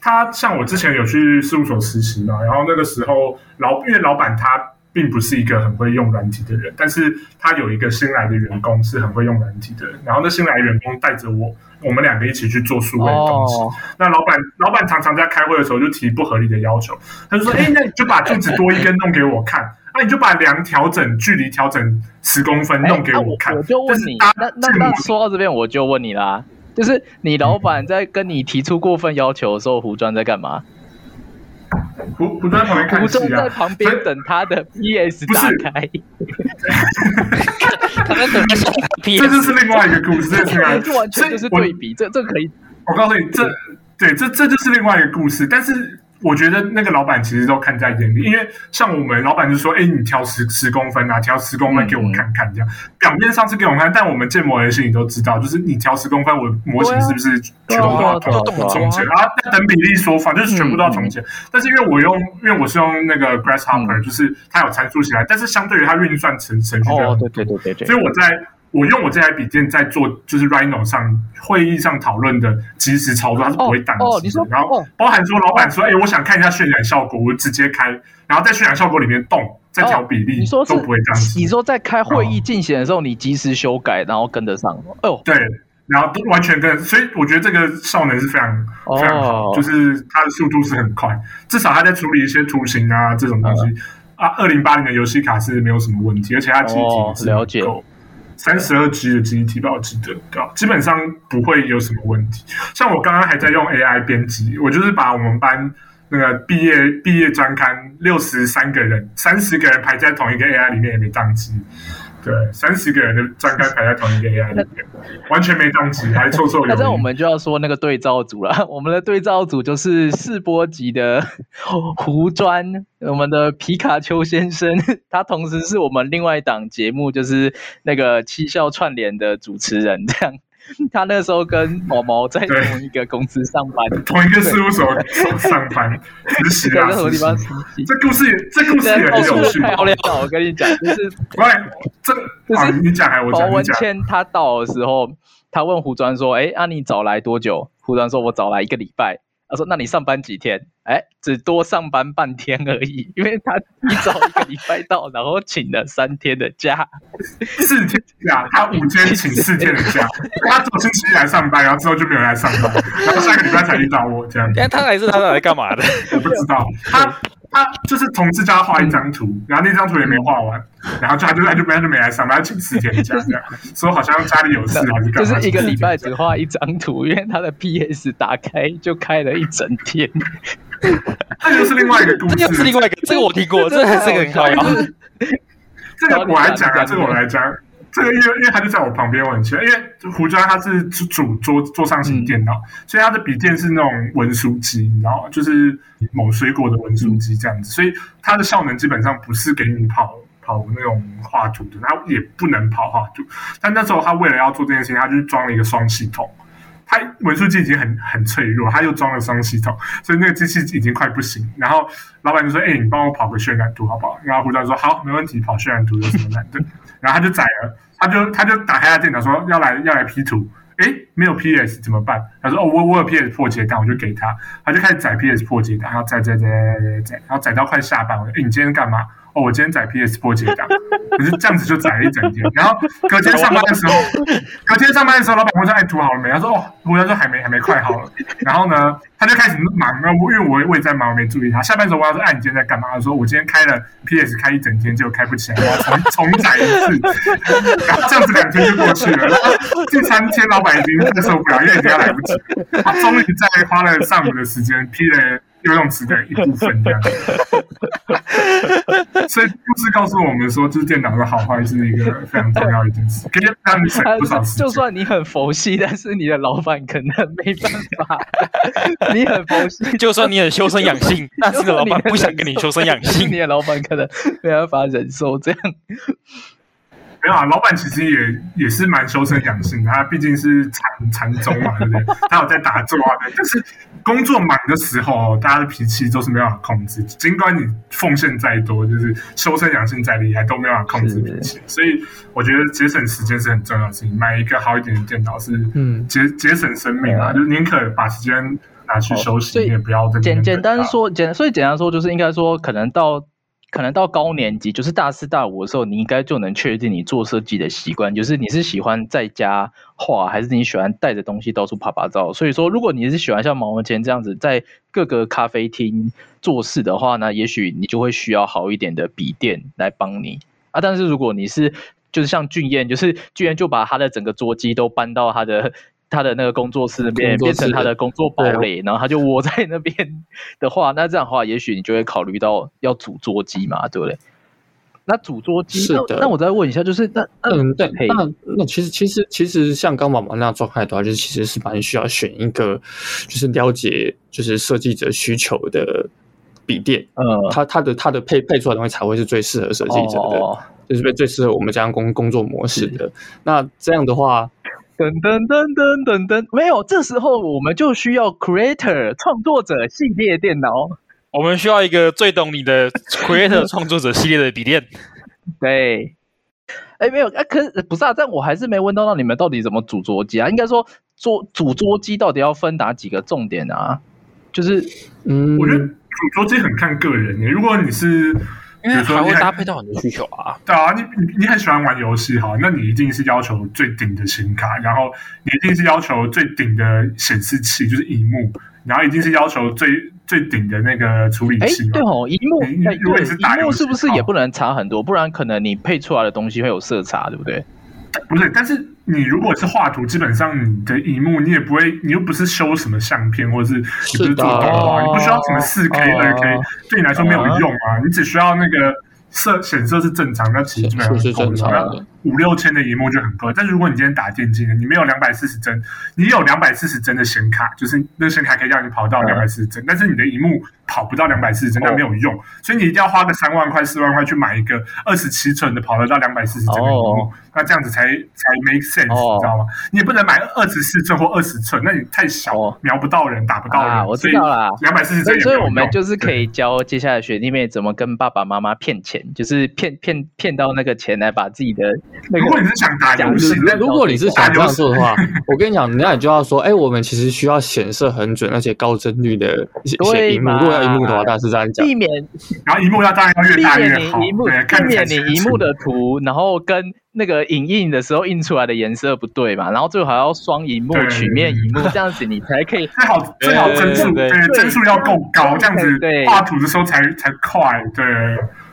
他像我之前有去事务所实习嘛，然后那个时候老因为老板他并不是一个很会用软体的人，但是他有一个新来的员工是很会用软体的人，然后那新来的员工带着我。我们两个一起去做数位的东西。Oh. 那老板，老板常常在开会的时候就提不合理的要求。他就说：“哎，那你就把柱子多一根弄给我看。那、啊、你就把梁调整距离调整十公分弄给我看。欸啊”我就问你，那那那说到这边，我就问你啦，就是你老板在跟你提出过分要求的时候，胡专在干嘛？胡胡专在旁边看、啊、胡专在旁边等他的 PS 打开。他在等下 PS，这就是另外一个故事，这 完全就是对比，这这可以。我告诉你，这对这这就是另外一个故事，但是。我觉得那个老板其实都看在眼里，因为像我们老板就说：“哎，你调十十公分啊，调十公分给我看看。”这样表面上是给我们看，但我们建模人心里都知道，就是你调十公分，我模型是不是全部都要重重建？然后等比例说法，就是全部都要重建。但是因为我用，因为我是用那个 Grasshopper，就是它有参数起来，但是相对于它运算程程序的，对对对对，所以我在。我用我这台笔电在做，就是 Rhino 上会议上讨论的即时操作，它是不会宕机的。然后包含说，老板说：“哎，我想看一下渲染效果，我直接开，然后在渲染效果里面动，再调比例，都不会宕机。”你说在开会议进行的时候，你即时修改，然后跟得上？哦，对，然后都完全跟，所以我觉得这个效能是非常非常好，就是它的速度是很快，至少它在处理一些图形啊这种东西啊，二零八零的游戏卡是没有什么问题，而且它记忆体是了解。三十二 G 的记忆体吧，我记得，对吧？基本上不会有什么问题。像我刚刚还在用 AI 编辑，我就是把我们班那个毕业毕业专刊六十三个人，三十个人排在同一个 AI 里面也没宕机。对，三十个人的专刊排在同一个 AI 里面，完全没当机，还绰绰有余。那这样我们就要说那个对照组了。我们的对照组就是四波级的胡专，我们的皮卡丘先生，他同时是我们另外一档节目，就是那个七笑串联的主持人，这样。他那时候跟毛毛在同一个公司上班，同一个事务所上班实习啊，在什么地方实习？这故事，这故事也很有趣。好了，我跟你讲，就是，喂，这就是你讲还是我讲？毛文谦他到的时候，他问胡专说：“哎，啊，你早来多久？”胡专说：“我早来一个礼拜。”他说：“那你上班几天？哎，只多上班半天而已，因为他一早一个礼拜到，然后请了三天的假，四天假，他五天请四天的假，他走星期一来上班，然后之后就没有来上班，然后下个礼拜才遇到我这样。但，他来是他来干嘛的？我不知道。他他就是同事叫他画一张图，然后那张图也没画完，然后就他就他就没他就没来上班，请四天假这样，说好像家里有事还是干嘛？就是一个礼拜只画一张图，因为他的 PS 打开就开了一整天。这就是另外一个故事，这是另外一个，这个我听过，这个还是个很搞笑。这个我来讲啊，这个我来讲。这个因为因为他就在我旁边，我很奇怪，因为胡椒他是主桌桌上型电脑，嗯、所以他的笔电是那种文书机，你知道吗？就是某水果的文书机这样子，所以它的效能基本上不是给你跑跑那种画图的，它也不能跑画图。但那时候他为了要做这件事情，他就装了一个双系统。他文书机已经很很脆弱，他又装了双系统，所以那个机器已经快不行。然后老板就说：“哎、你帮我跑个渲染图好不好？”然后胡椒说：“好，没问题，跑渲染图有什么难的？”然后他就宰了。他就他就打开他电脑说要来要来 P 图，诶，没有 PS 怎么办？他说哦，我我有 PS 破解档，我就给他，他就开始载 PS 破解档，然后载载载载载，然后载到快下班，我说诶，你今天干嘛？哦，我今天载 PS 破解档，可是这样子就载了一整天。然后隔天上班的时候，隔天上班的时候，老板问说：“哎，图好了没？”他说：“哦，我他说还没，还没快好了。”然后呢，他就开始忙，因为我我也在忙，我没注意他。下班的时候我说：“哎，你今天在干嘛？”他说：“我今天开了 PS 开一整天，结果开不起来，我要重重载一次。”然后这样子两天就过去了。然后第三天，老板已经受不了，因为已经要来不及。他终于在花了上午的时间 P 了。游泳池的一部分这样，所以故事告诉我们说，就是电脑的好坏是一个非常重要的一件事，可以让你省不少时间。就算你很佛系，但是你的老板可能没办法。你很佛系，就算你很修身养性，但是老板不想跟你修身养性，你的老板可能没办法忍受这样。没有啊，老板其实也也是蛮修身养性的，他毕竟是禅禅宗嘛，对不对？他有在打坐啊，但是工作忙的时候，大家的脾气都是没办法控制。尽管你奉献再多，就是修身养性再厉害，都没办法控制脾气。所以我觉得节省时间是很重要的事情。买一个好一点的电脑是嗯节节省生命啊，嗯、就是宁可把时间拿去休息，也不要简简单说简，所以简单说就是应该说可能到。可能到高年级，就是大四大五的时候，你应该就能确定你做设计的习惯，就是你是喜欢在家画，还是你喜欢带着东西到处拍拍照。所以说，如果你是喜欢像毛文前这样子在各个咖啡厅做事的话呢，也许你就会需要好一点的笔电来帮你啊。但是如果你是就是像俊彦，就是俊彦就把他的整个桌机都搬到他的。他的那个工作室那边变成他的工作堡垒，然后他就窝在那边的话，那这样的话，也许你就会考虑到要组桌机嘛，对不对？那组桌机是的，那我再问一下，就是那嗯，对，那那其实其实其实像刚刚妈妈那样状态的话，就是其实是蛮需要选一个，就是了解就是设计者需求的笔电，嗯，他他的他的配配出来的东西才会是最适合设计者的，哦、就是最最适合我们这样工工作模式的。那这样的话。噔噔噔噔噔噔，没有，这时候我们就需要 Creator 创作者系列电脑。我们需要一个最懂你的 Creator 创作者系列的笔电。对，哎，没有，哎，可是不是啊？但我还是没问到，那你们到底怎么组桌机啊？应该说，桌组桌机到底要分哪几个重点啊？就是，嗯，我觉得组桌机很看个人耶。如果你是因为还会搭配到很多需求啊，对啊，你你你很喜欢玩游戏哈，那你一定是要求最顶的显卡，然后你一定是要求最顶的显示器，就是荧幕，然后一定是要求最最顶的那个处理器。对哦，荧幕，如果你是打，荧幕是不是也不能差很多？不然可能你配出来的东西会有色差，对不对？不是，但是你如果是画图，基本上你的荧幕你也不会，你又不是修什么相片，或者是你不是做动画，你不需要什么四 K、二 K，对你来说没有用啊，你只需要那个色显色是正常，那其实基本上是正常的。五六千的荧幕就很够，但是如果你今天打电竞的，你没有两百四十帧，你有两百四十帧的显卡，就是那显卡可以让你跑到两百四十帧，但是你的荧幕跑不到两百四十帧，那没有用，所以你一定要花个三万块、四万块去买一个二十七寸的跑得到两百四十帧的荧幕，那这样子才才 make sense，你知道吗？你也不能买二十四寸或二十寸，那你太小，瞄不到人，打不到人。我知道了，两百四十帧，所以我们就是可以教接下来学弟妹怎么跟爸爸妈妈骗钱，就是骗骗骗到那个钱来把自己的。如果你是想打游戏，如果你是想这样做的话，我跟你讲，那你就要说，哎，我们其实需要显色很准，而且高帧率的显荧幕。如果要荧幕的话，大概是这样讲。避免，然后荧幕要当然要越大越好。避免你荧幕，避免你荧幕的图，然后跟那个影印的时候印出来的颜色不对嘛，然后最后还要双荧幕曲面荧幕，这样子你才可以最好最好帧数，对帧数要够高，这样子画图的时候才才快，对。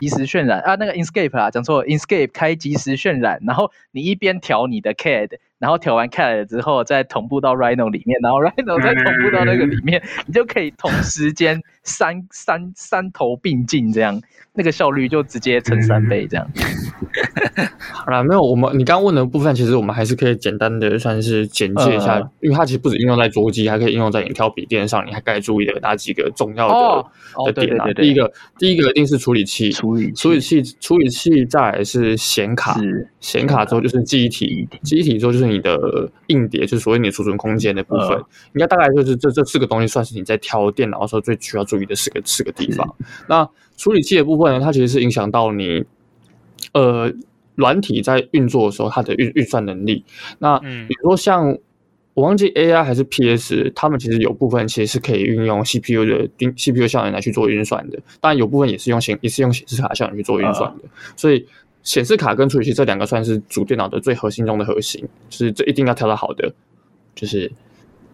即时渲染。啊，那个 Inkscape 啊，讲错了，Inkscape 开即时渲染，然后你一边调你的 CAD，然后调完 CAD 之后再同步到 Rhino 里面，然后 Rhino 再同步到那个里面，你就可以同时间三三三头并进，这样那个效率就直接乘三倍，这样。好了，没有我们你刚刚问的部分，其实我们还是可以简单的算是简介一下，呃、因为它其实不止应用在桌机，还可以应用在你挑笔电上，你还该注意的哪几个重要的、哦、的点啊？第一个，第一个一定是处理器。处理处理器，处理器，再来是显卡，显卡之后就是记忆体，记忆体之后就是你的硬碟，就是所谓你储存空间的部分。应该大概就是这这四个东西，算是你在挑电脑的时候最需要注意的四个四个地方。那处理器的部分呢，它其实是影响到你呃软体在运作的时候它的运运算能力。那比如说像。我忘记 AI 还是 PS，他们其实有部分其实是可以运用 CPU 的 CPU 效能来去做运算的，当然有部分也是用显也是用显示卡效能去做运算的。所以显示卡跟处理器这两个算是主电脑的最核心中的核心，就是这一定要调到好的，就是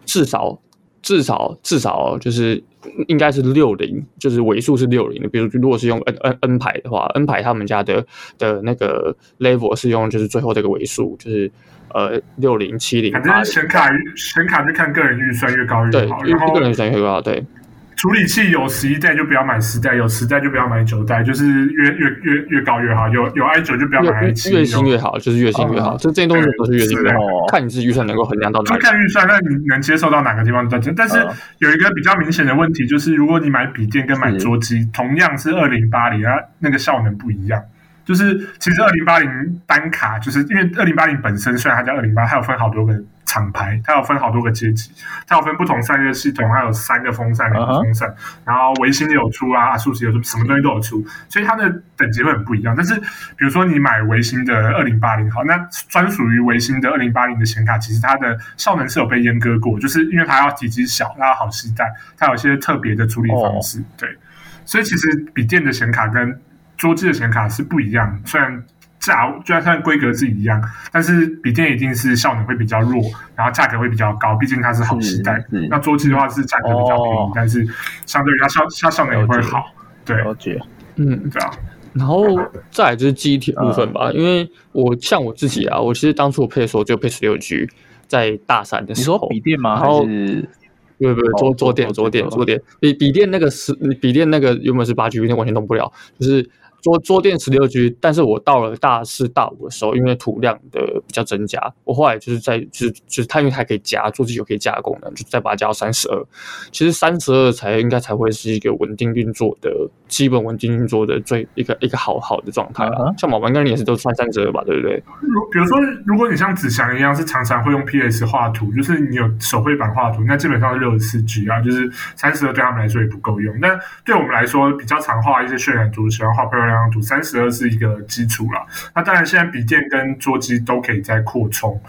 至少至少至少就是应该是六零，就是尾数是六零的。比如如果是用 N N N 牌的话，N 牌他们家的的那个 level 是用就是最后这个尾数，就是。呃，六零七零，反正显卡显卡就看个人预算越高越好。对，然后个人预算越高，对。处理器有十一代就不要买十代，有十代就不要买九代，就是越越越越高越好。有有 i 九就不要买 i 七，越新越好，就是越新越好。这这些东西都是越新越好，看你自己预算能够衡量到哪。就看预算，那你能接受到哪个地方？但是有一个比较明显的问题，就是如果你买笔电跟买桌机，同样是二零八零，它那个效能不一样。就是其实二零八零单卡，就是因为二零八零本身虽然它叫二零八，它有分好多个厂牌，它有分好多个阶级，它有分不同散热系统，它有三个风扇两个风扇，然后微星有出啊，数十有出，什么东西都有出，所以它的等级会很不一样。但是比如说你买维新的二零八零，好，那专属于维新的二零八零的显卡，其实它的效能是有被阉割过，就是因为它要体积小，它要好携带，它有一些特别的处理方式，对，所以其实笔电的显卡跟桌机的显卡是不一样，虽然价，虽然看规格是一样，但是笔电一定是效能会比较弱，然后价格会比较高，毕竟它是好携带。那桌机的话是价格比较便宜，哦、但是相对于它效它效能也会好。对，了解。嗯，对啊。然后再来就是记忆体部分吧，嗯、因为我像我自己啊，我其实当初我配的时候就配十六 G，在大三的时候。你说笔电吗？然后还是？对不对？桌桌垫桌垫桌垫，笔笔电那个是笔电那个原本是八 G，笔电完全动不了，就是。桌桌垫十六 G，但是我到了大四大五的时候，因为图量的比较增加，我后来就是在就是就是它因为它可以加桌机有可以加的功能，就再把它加到三十二。其实三十二才应该才会是一个稳定运作的基本稳定运作的最一个一个好好的状态啊。像毛毛应该你也是都算三十二吧，对不对？如比如说，如果你像子祥一样是常常会用 PS 画图，就是你有手绘版画图，那基本上是六十四 G 啊，就是三十二对他们来说也不够用。那对我们来说，比较常画一些渲染图，喜欢画漂亮。三十二是一个基础了，那当然现在笔电跟桌机都可以再扩充。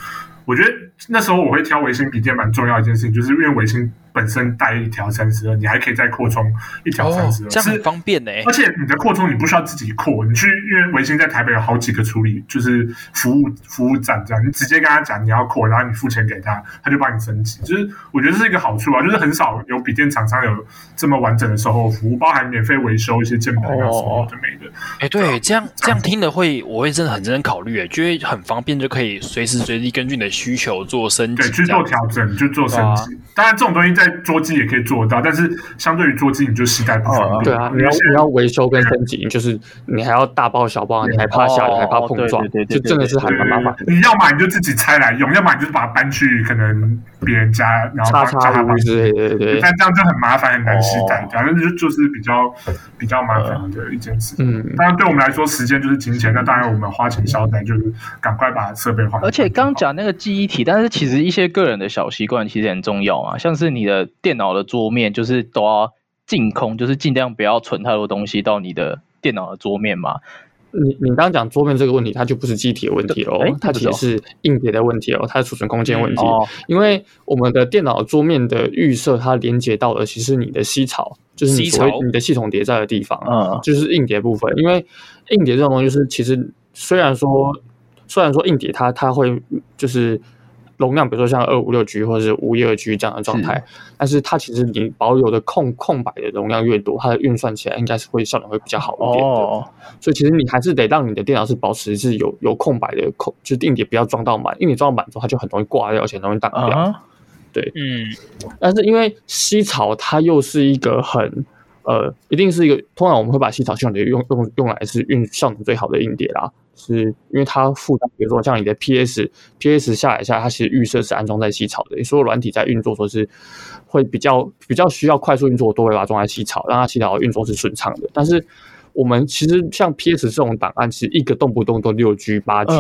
我觉得那时候我会挑微星笔电蛮重要一件事情，就是因为微星。本身带一条三十二，你还可以再扩充一条三十二，这样很方便呢、欸。而且你的扩充你不需要自己扩，你去因为维新在台北有好几个处理，就是服务服务站这样，你直接跟他讲你要扩，然后你付钱给他，他就帮你升级。就是我觉得这是一个好处啊，就是很少有笔电厂商有这么完整的售后服务，包含免费维修一些键盘啊什么的没的。哎、欸，对，这样这样听的会，我会真的很认真考虑，哎，觉得很方便，就可以随时随地根据你的需求做升级，对，去做调整，就做升级。啊、当然，这种东西在桌机也可以。做到，但是相对于桌机，你就携带不方便。对啊，你要你要维修跟升级，就是你还要大包小包，你还怕下雨，还怕碰撞，就真的是还蛮麻烦。你要买你就自己拆来用，要么你就把它搬去可能别人家，然后叫他搬之类的。对对。但这样就很麻烦，很难携带，反正就就是比较比较麻烦的一件事。嗯，当然对我们来说，时间就是金钱。那当然我们花钱消灾，就是赶快把设备换。而且刚讲那个记忆体，但是其实一些个人的小习惯其实很重要啊，像是你的电脑的桌面就是都要净空，就是尽量不要存太多东西到你的电脑的桌面嘛。你你刚刚讲桌面这个问题，它就不是机体的问题哦，它其实是硬碟的问题哦，它的储存空间问题。嗯哦、因为我们的电脑桌面的预设，它连接到的其实你的 C 槽，就是你所谓你的系统叠在的地方，嗯，就是硬碟部分。因为硬碟这种东西，就是其实虽然说。虽然说硬碟它它会就是。容量，比如说像二五六 G 或者是五一二 G 这样的状态，是但是它其实你保有的空空白的容量越多，它的运算起来应该是会效能会比较好一点的。哦、所以其实你还是得让你的电脑是保持是有有空白的空，就是硬碟不要装到满，因为你装到满之后它就很容易挂掉，而且容易挡掉。啊、对，嗯。但是因为西槽它又是一个很呃，一定是一个通常我们会把西草系统用用用来是运效能最好的硬碟啦。是因为它负担，比如说像你的 PS PS 下载下来，它其实预设是安装在西槽的。你所有软体在运作，说是会比较比较需要快速运作，都会把它装在西槽，让它西槽运作是顺畅的。但是我们其实像 PS 这种档案，其实一个动不动都六 G 八 G，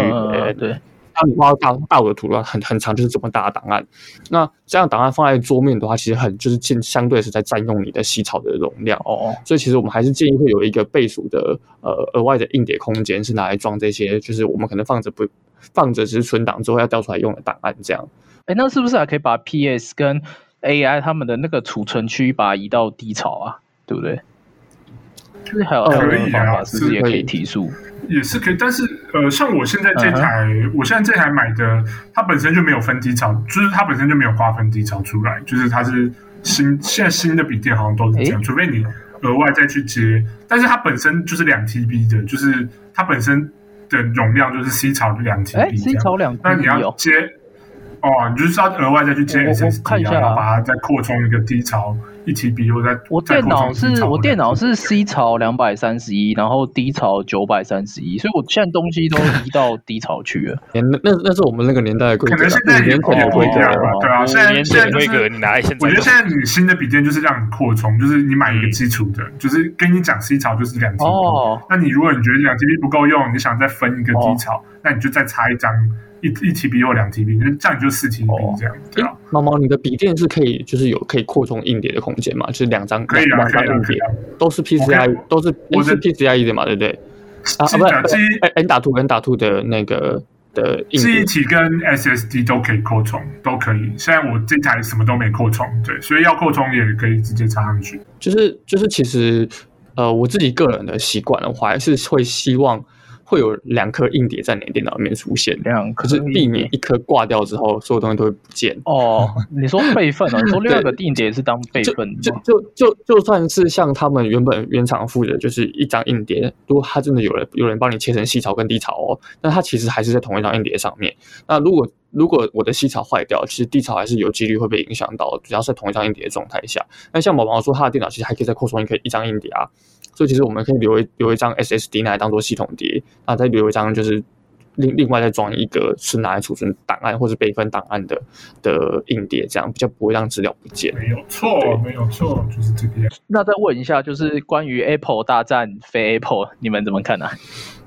对。当你挖到大大的图了，很很长，就是这么大的档案。那这样档案放在桌面的话，其实很就是相相对是在占用你的细草的容量哦。所以其实我们还是建议会有一个倍数的呃额外的硬碟空间，是拿来装这些，就是我们可能放着不放着只是存档之后要调出来用的档案这样。哎，那是不是还可以把 PS 跟 AI 他们的那个储存区把它移到低槽啊？对不对？就是还有还有方法，是不是也可以提速？也是可以，但是呃，像我现在这台，uh huh. 我现在这台买的，它本身就没有分低槽，就是它本身就没有划分低槽出来，就是它是新现在新的笔电好像都是这样，欸、除非你额外再去接，但是它本身就是两 TB 的，就是它本身的容量就是 C 槽两 TB，哎，C 槽两 TB，那你要接。哦，你就是要额外再去接 SSD 啊，然后把它再扩充一个低槽一起比我在我电脑是我电脑是 C 槽两百三十一，然后 D 槽九百三十一，所以我现在东西都移到 D 槽去了。那那那是我们那个年代的规格，可能现在年前的规格吧？对啊，现在现在规格你拿来现在，我觉得现在你新的笔电就是让你扩充，就是你买一个基础的，就是跟你讲 C 槽就是两 TB。哦，那你如果你觉得两 TB 不够用，你想再分一个 D 槽，那你就再插一张。一一 TB 或两 TB，那这样就四 TB 这样，对啊。猫猫，你的笔电是可以，就是有可以扩充硬碟的空间嘛？就是两张，可以两张硬碟，都是 PCI，都是都是 PCIe 的嘛？对不对？啊，不是，N 打 two 跟打 two 的那个的硬记忆体跟 SSD 都可以扩充，都可以。现在我这台什么都没扩充，对，所以要扩充也可以直接插上去。就是就是，其实呃，我自己个人的习惯的话，还是会希望。会有两颗硬碟在你的电脑里面出现，两颗，可是避免一颗挂掉之后，所有东西都会不见。哦，你说备份啊？你说另外一个硬碟是当备份就就就就算是像他们原本原厂附的，就是一张硬碟，如果他真的有人有人帮你切成细槽跟 D 槽哦，那它其实还是在同一张硬碟上面。那如果如果我的细槽坏掉，其实 D 槽还是有几率会被影响到，只要是在同一张硬碟的状态下。那像毛毛说，他的电脑其实还可以再扩充一个一张硬碟啊。所以其实我们可以留一留一张 SSD 拿来当做系统碟，啊，再留一张就是另另外再装一个是拿来储存档案或者备份档案的的硬碟，这样比较不会让资料不见。没有错，对没有错，就是这个样。那再问一下，就是关于 Apple 大战非 Apple，你们怎么看呢？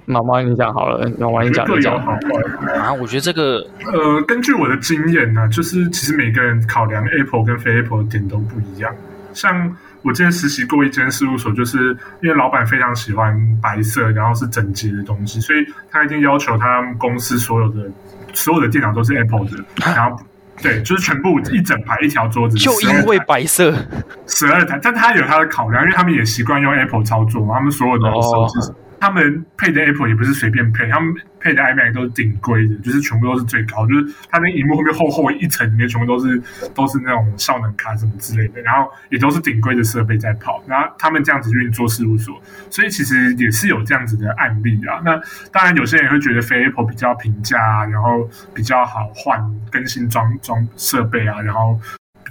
毛毛你讲好了，毛毛你讲。各有好坏啊，我觉得这个呃，根据我的经验呢，就是其实每个人考量 Apple 跟非 Apple 的点都不一样，像。我之前实习过一间事务所，就是因为老板非常喜欢白色，然后是整洁的东西，所以他一定要求他公司所有的所有的电脑都是 Apple 的，然后对，就是全部一整排一条桌子，就因为白色十二台，但他有他的考量，因为他们也习惯用 Apple 操作嘛，他们所有的手机。他们配的 Apple 也不是随便配，他们配的 iMac 都是顶规的，就是全部都是最高，就是它那萤幕后面厚厚一层里面全部都是都是那种效能卡什么之类的，然后也都是顶规的设备在跑，然后他们这样子运作事务所，所以其实也是有这样子的案例啊。那当然有些人会觉得非 Apple 比较平价啊，然后比较好换更新装装设备啊，然后。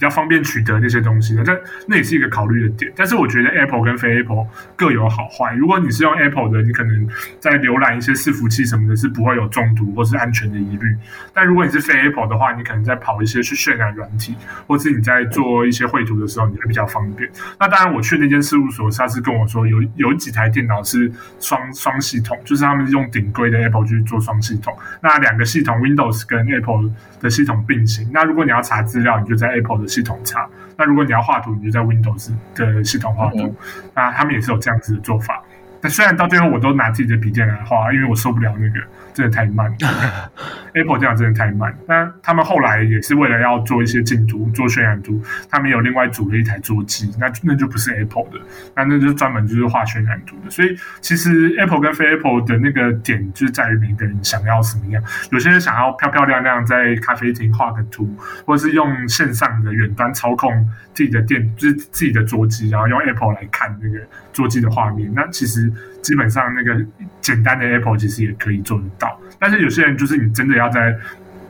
比较方便取得那些东西的，这那也是一个考虑的点。但是我觉得 Apple 跟非 Apple 各有好坏。如果你是用 Apple 的，你可能在浏览一些伺服器什么的，是不会有中毒或是安全的疑虑。但如果你是非 Apple 的话，你可能在跑一些去渲染软体，或是你在做一些绘图的时候，你会比较方便。那当然，我去那间事务所，他是跟我说有有几台电脑是双双系统，就是他们用顶规的 Apple 去做双系统。那两个系统 Windows 跟 Apple 的系统并行。那如果你要查资料，你就在 Apple 的系统差，那如果你要画图，你就在 Windows 的系统画图。那他们也是有这样子的做法。那虽然到最后我都拿自己的笔电来画，因为我受不了那个。真的太慢，Apple 电脑真的太慢。那他们后来也是为了要做一些进度、做渲染图，他们有另外组了一台桌机，那那就不是 Apple 的，那那就是专门就是画渲染图的。所以其实 Apple 跟非 Apple 的那个点，就是在于每个人想要什么样。有些人想要漂漂亮亮在咖啡厅画个图，或者是用线上的远端操控自己的电，就是自己的桌机，然后用 Apple 来看那个桌机的画面。那其实基本上那个简单的 Apple 其实也可以做得到。但是有些人就是你真的要在，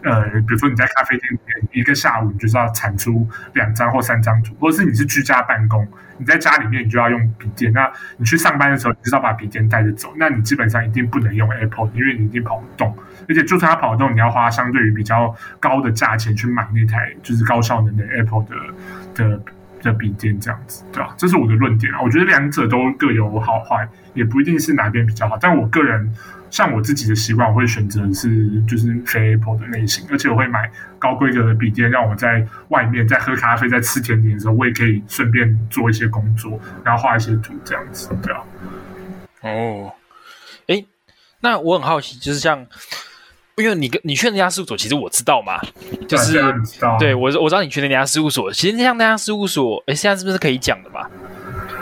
呃，比如说你在咖啡店里面一个下午，你就是要产出两张或三张图，或者是你是居家办公，你在家里面你就要用笔电。那你去上班的时候，你就要把笔电带着走，那你基本上一定不能用 Apple，因为你一定跑不动。而且就算它跑动，你要花相对于比较高的价钱去买那台就是高效能的 Apple 的的的笔电，这样子，对吧？这是我的论点啊。我觉得两者都各有好坏，也不一定是哪边比较好。但我个人。像我自己的习惯，我会选择是就是非 Apple 的类型，而且我会买高规格的笔电，让我在外面在喝咖啡、在吃甜点的时候，我也可以顺便做一些工作，然后画一些图这样子，对啊。哦，哎，那我很好奇，就是像，因为你跟你去那家事务所，其实我知道嘛，就是对我我知道你去那家事务所，其实像那家事务所，哎，现在是不是可以讲的嘛？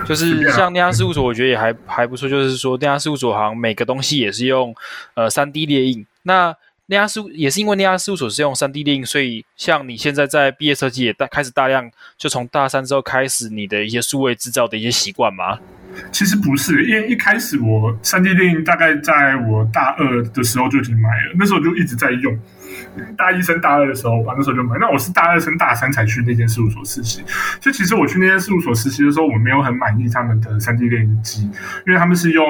就是像那家事务所，我觉得也还还不错。就是说，那家事务所好像每个东西也是用呃三 D 列印。那那家事也是因为那家事务所是用三 D 列印，所以像你现在在毕业设计也大开始大量，就从大三之后开始，你的一些数位制造的一些习惯吗？其实不是，因为一开始我三 D 电影大概在我大二的时候就已经买了，那时候就一直在用。大一升大二的时候吧，那时候就买。那我是大二升大三才去那间事务所实习，所以其实我去那间事务所实习的时候，我没有很满意他们的三 D 电影机，因为他们是用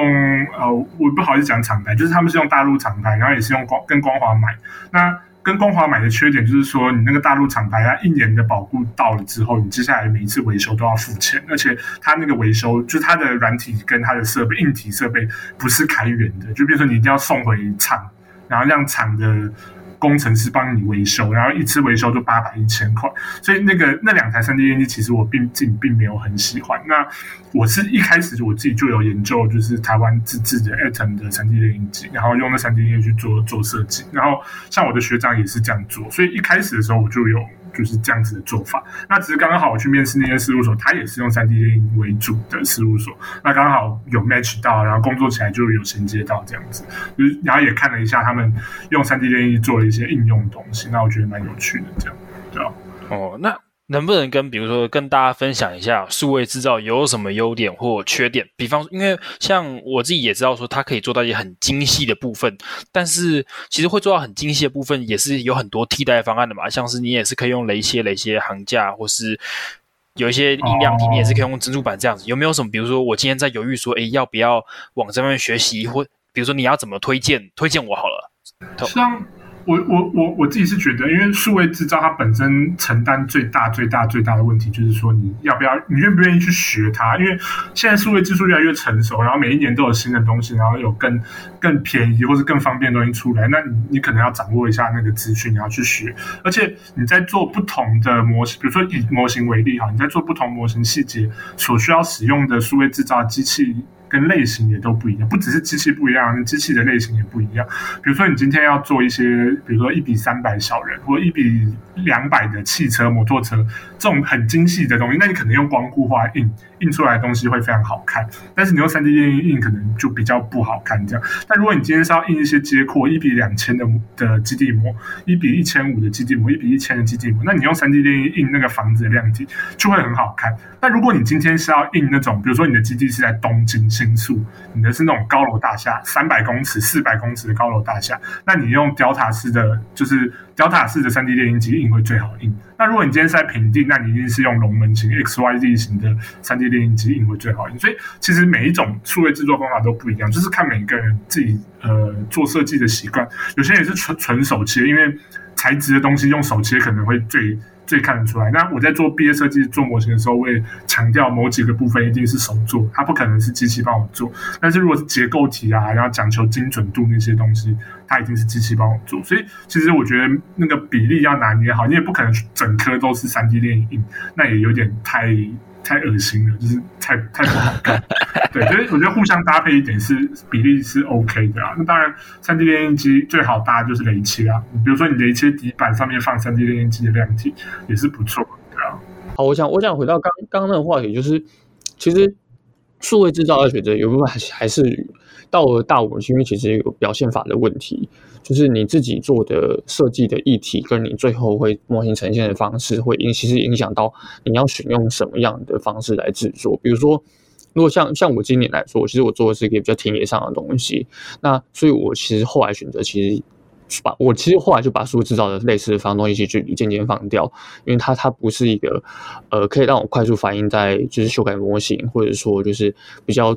呃，我不好意思讲厂牌，就是他们是用大陆厂牌，然后也是用光跟光华买。那跟光华买的缺点就是说，你那个大陆厂牌，它一年的保固到了之后，你接下来每一次维修都要付钱，而且它那个维修就是它的软体跟它的设备硬体设备不是开源的，就比如说你一定要送回厂，然后让厂的。工程师帮你维修，然后一次维修就八百一千块，所以那个那两台三 D 打印机其实我并自己并没有很喜欢。那我是一开始我自己就有研究，就是台湾自制的 Atom 的三 D 列印机，然后用那三 D 打印去做做设计。然后像我的学长也是这样做，所以一开始的时候我就有。就是这样子的做法。那只是刚刚好我去面试那些事务所，他也是用三 D 电影为主的事务所。那刚好有 match 到，然后工作起来就有衔接到这样子。就是然后也看了一下他们用三 D 电影做了一些应用的东西，那我觉得蛮有趣的。这样，对吧。哦，那。能不能跟比如说跟大家分享一下数位制造有什么优点或缺点？比方说，因为像我自己也知道说它可以做到一些很精细的部分，但是其实会做到很精细的部分也是有很多替代方案的嘛。像是你也是可以用雷切、雷切桁架，或是有一些音量体，你也是可以用珍珠板这样子。有没有什么？比如说我今天在犹豫说，诶，要不要往这边学习？或比如说你要怎么推荐？推荐我好了。我我我我自己是觉得，因为数位制造它本身承担最大最大最大的问题，就是说你要不要，你愿不愿意去学它？因为现在数位技术越来越成熟，然后每一年都有新的东西，然后有更更便宜或是更方便的东西出来，那你你可能要掌握一下那个资讯，你要去学。而且你在做不同的模型，比如说以模型为例哈，你在做不同模型细节所需要使用的数位制造机器。跟类型也都不一样，不只是机器不一样，机器的类型也不一样。比如说，你今天要做一些，比如说一比三百小人，或一比两百的汽车、摩托车这种很精细的东西，那你可能用光固化印印出来的东西会非常好看。但是你用三 D 列印印，可能就比较不好看。这样。但如果你今天是要印一些接扩，一比两千的的基地模，一比一千五的基地模，一比一千的基地模，那你用三 D 列印印那个房子的量体就会很好看。但如果你今天是要印那种，比如说你的基地是在东京。新宿，你的是那种高楼大厦，三百公尺、四百公尺的高楼大厦，那你用吊塔式的，就是吊塔式的三 D 列印机印会最好印。那如果你今天是在平地，那你一定是用龙门型、X Y Z 型的三 D 列印机印会最好印。所以其实每一种数位制作方法都不一样，就是看每个人自己呃做设计的习惯。有些人也是纯纯手切，因为材质的东西用手切可能会最。最看得出来。那我在做毕业设计、做模型的时候，我也强调某几个部分一定是手做，它不可能是机器帮我做。但是如果是结构体啊，然后讲求精准度那些东西，它已经是机器帮我做。所以其实我觉得那个比例要拿捏好，你也不可能整颗都是三 D 电影，那也有点太。太恶心了，就是太太不好看。对，所以我觉得互相搭配一点是比例是 OK 的啊。那当然，三 D 列印机最好搭就是雷切啊。比如说你雷切底板上面放三 D 列印机的量体也是不错，对啊。好，我想我想回到刚刚那个话题，就是其实数位制造的选择有部分还是还是到了大五，因为其实有表现法的问题。就是你自己做的设计的议题，跟你最后会模型呈现的方式，会影其实影响到你要选用什么样的方式来制作。比如说，如果像像我今年来说，其实我做的是一个比较田野上的东西，那所以我其实后来选择，其实把我其实后来就把数位制造的类似的方东西去渐渐放掉，因为它它不是一个呃可以让我快速反应在就是修改模型，或者说就是比较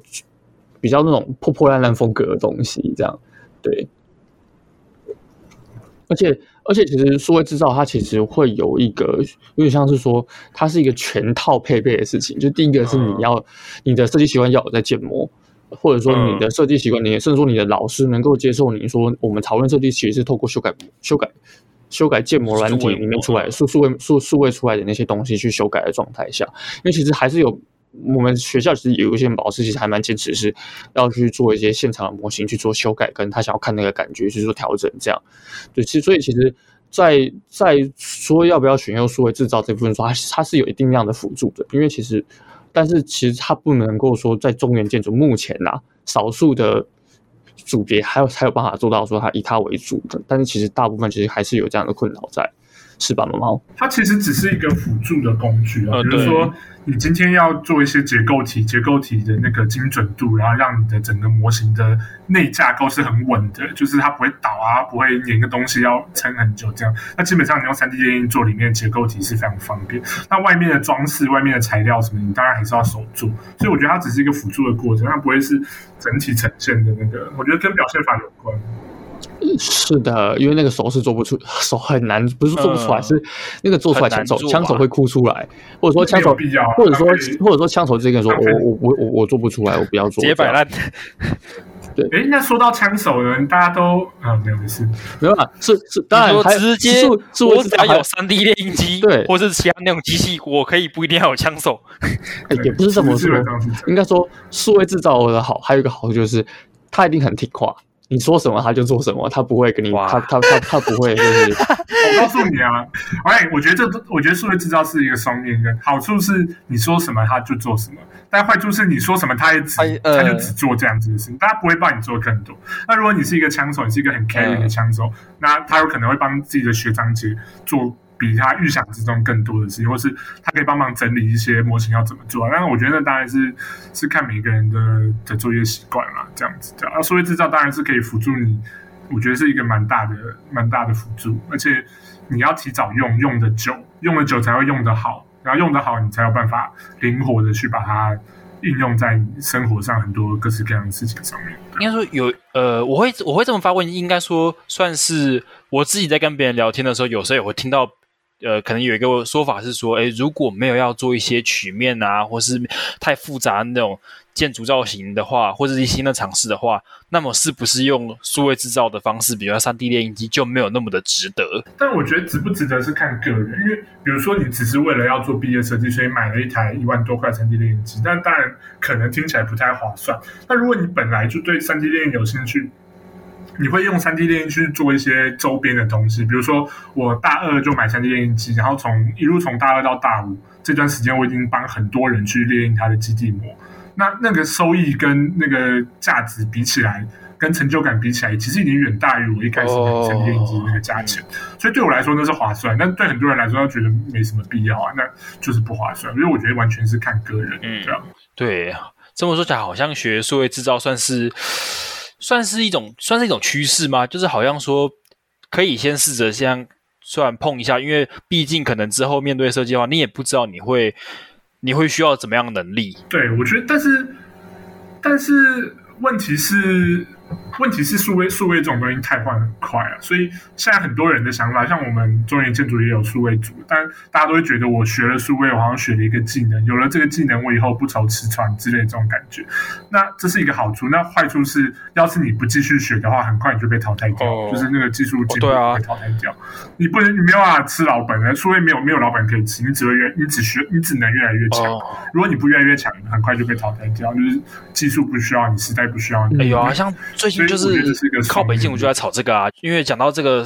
比较那种破破烂烂风格的东西，这样对。而且，而且，其实数位制造它其实会有一个，有点像是说，它是一个全套配备的事情。就第一个是你要、嗯、你的设计习惯要有在建模，或者说你的设计习惯，你甚至说你的老师能够接受你说，我们讨论设计其实是透过修改、修改、修改建模软体里面出来数数位数数位出来的那些东西去修改的状态下，因为其实还是有。我们学校其实有一些老师其实还蛮坚持，是要去做一些现场的模型去做修改，跟他想要看那个感觉去做调整，这样。对，其实所以其实在，在说要不要选用数位制造这部分说，它它是有一定量的辅助的，因为其实，但是其实它不能够说在中原建筑目前呐，少数的组别还有才有办法做到说它以它为主的，但是其实大部分其实还是有这样的困扰在。是吧，毛毛？它其实只是一个辅助的工具啊，比如说你今天要做一些结构体，结构体的那个精准度，然后让你的整个模型的内架构是很稳的，就是它不会倒啊，不会粘个东西要撑很久这样。那基本上你用三 D 列印做里面的结构体是非常方便。那外面的装饰、外面的材料什么，你当然还是要手做。所以我觉得它只是一个辅助的过程，它不会是整体呈现的那个。我觉得跟表现法有关。是的，因为那个手是做不出，手很难，不是做不出来，嗯、是那个做出来枪手枪手会哭出来，或者说枪手，或者说或者说枪手直接跟你说，我我我我我做不出来，我不要做，直接摆烂。对，哎，那说到枪手的人，大家都啊没有事，没有啊，是是，当然直接我只要有三 D 列印机，对，或是其他那种机器，我可以不一定要有枪手，也不是这么说，应该说数位制造的好，还有一个好处就是他一定很听话。你说什么他就做什么，他不会跟你，他他他他不会就是。我告诉你啊，哎，我觉得这我觉得数位制造是一个双面的，好处是你说什么他就做什么，但坏处是你说什么他也只他就只做这样子的事情，大家不会帮你做更多。那如果你是一个枪手，你是一个很 carry 的枪手，那他有可能会帮自己的学长姐做。比他预想之中更多的事情，或是他可以帮忙整理一些模型要怎么做。但是我觉得那当然是是看每个人的的作业习惯嘛，这样子。啊，数位制造当然是可以辅助你，我觉得是一个蛮大的蛮大的辅助。而且你要提早用，用的久，用的久才会用得好，然后用得好，你才有办法灵活的去把它应用在你生活上很多各式各样的事情上面。应该说有呃，我会我会这么发问，应该说算是我自己在跟别人聊天的时候，有时候也会听到。呃，可能有一个说法是说，诶，如果没有要做一些曲面啊，或是太复杂那种建筑造型的话，或者是一些新的尝试的话，那么是不是用数位制造的方式，比如说三 D 列印机，就没有那么的值得？但我觉得值不值得是看个人，因为比如说你只是为了要做毕业设计，所以买了一台一万多块三 D 列印机，但当然可能听起来不太划算。那如果你本来就对三 D 列印有兴趣，你会用三 D 列印去做一些周边的东西，比如说我大二就买三 D 列印机，然后从一路从大二到大五这段时间，我已经帮很多人去列印他的基地模。那那个收益跟那个价值比起来，跟成就感比起来，其实已经远大于我一开始买三 D 列印机那个价钱。所以对我来说那是划算，但对很多人来说，他觉得没什么必要啊，那就是不划算。因为我觉得完全是看个人，这样。对，这么说起来，好像学数位制造算是。算是一种，算是一种趋势吗？就是好像说，可以先试着先，算碰一下，因为毕竟可能之后面对设计的话，你也不知道你会，你会需要怎么样的能力。对，我觉得，但是，但是问题是，问题是数位数位这种东西太换很快了，所以现在很多人的想法，像我们中原建筑也有数位组，但大家都会觉得我学了数位，我好像学了一个技能，有了这个技能，我以后不愁吃穿之类的这种感觉。那这是一个好处，那坏处是，要是你不继续学的话，很快你就被淘汰掉，哦、就是那个技术进步被淘汰掉。哦啊、你不能，你没有办法吃老本的，数位没有没有老本可以吃，你只会越，你只学，你只能越来越强。哦、如果你不越来越强，很快就被淘汰掉，就是技术不需要你，时代不需要你。哎呦啊，像最近就是靠北京，我就在炒这个啊，因为讲到这个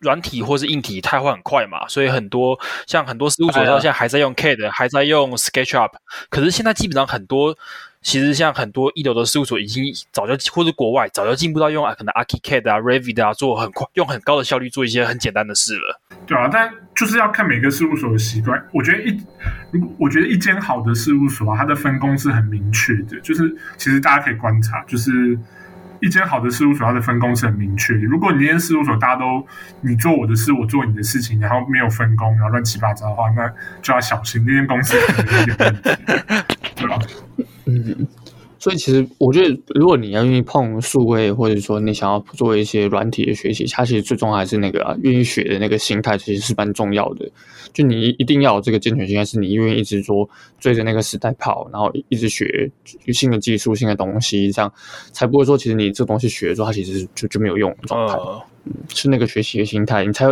软体或是硬体太换很快嘛，所以很多像很多事务所到现在还在用 CAD，还在用 SketchUp，可是现在基本上很多。其实像很多一流的事务所已经早就，或者国外早就进步到用可能 ArchiCAD 啊、Revit 啊做很快，用很高的效率做一些很简单的事了。对啊，但就是要看每个事务所的习惯。我觉得一，我觉得一间好的事务所啊，它的分工是很明确的。就是其实大家可以观察，就是一间好的事务所，它的分工是很明确。如果你那间事务所大家都你做我的事，我做你的事情，然后没有分工，然后乱七八糟的话，那就要小心，那间公司可能有点问题，对吧？嗯，所以其实我觉得，如果你要愿意碰数位，或者说你想要做一些软体的学习，它其实最终还是那个啊，愿意学的那个心态，其实是蛮重要的。就你一定要有这个健全心还，是你愿意一直说追着那个时代跑，然后一直学新的技术、新的东西，这样才不会说，其实你这东西学了之后，它其实就就没有用的状态。Uh. 嗯，是那个学习的心态，你才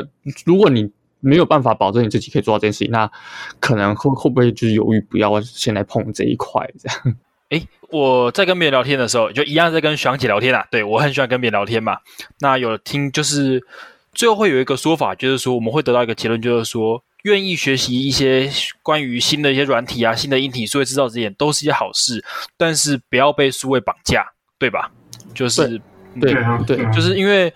如果你没有办法保证你自己可以做到这件事情，那可能会会不会就是犹豫不要先来碰这一块这样？诶，我在跟别人聊天的时候，就一样在跟学长姐聊天啊。对，我很喜欢跟别人聊天嘛。那有听就是最后会有一个说法，就是说我们会得到一个结论，就是说愿意学习一些关于新的一些软体啊、新的硬体、数位制造这些都是一些好事，但是不要被数位绑架，对吧？就是对对，对，就是因为。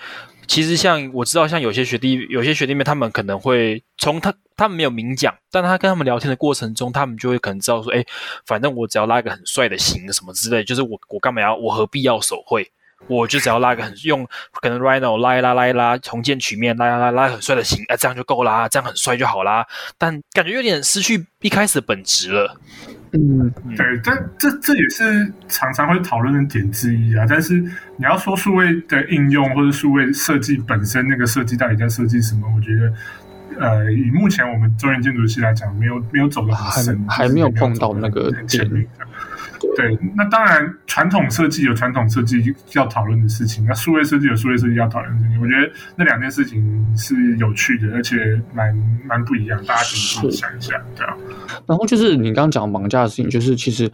其实像我知道，像有些学弟、有些学弟妹，他们可能会从他他们没有明讲，但他跟他们聊天的过程中，他们就会可能知道说，哎，反正我只要拉一个很帅的型什么之类，就是我我干嘛要，我何必要手绘？我就只要拉一个很用可能 Rhino 拉一拉拉一拉重建曲面拉一拉拉拉很帅的型，哎，这样就够啦，这样很帅就好啦。但感觉有点失去一开始的本质了。嗯，对，但这这也是常常会讨论的点之一啊。但是你要说数位的应用或者数位设计本身，那个设计到底在设计什么？我觉得，呃，以目前我们中原建筑系来讲，没有没有走得很深，还没有碰到那个点。对，那当然，传统设计有传统设计要讨论的事情，那数位设计有数位设计要讨论的事情。我觉得那两件事情是有趣的，而且蛮蛮不一样，大家可以想一下，对啊。然后就是你刚刚讲绑架的事情，就是其实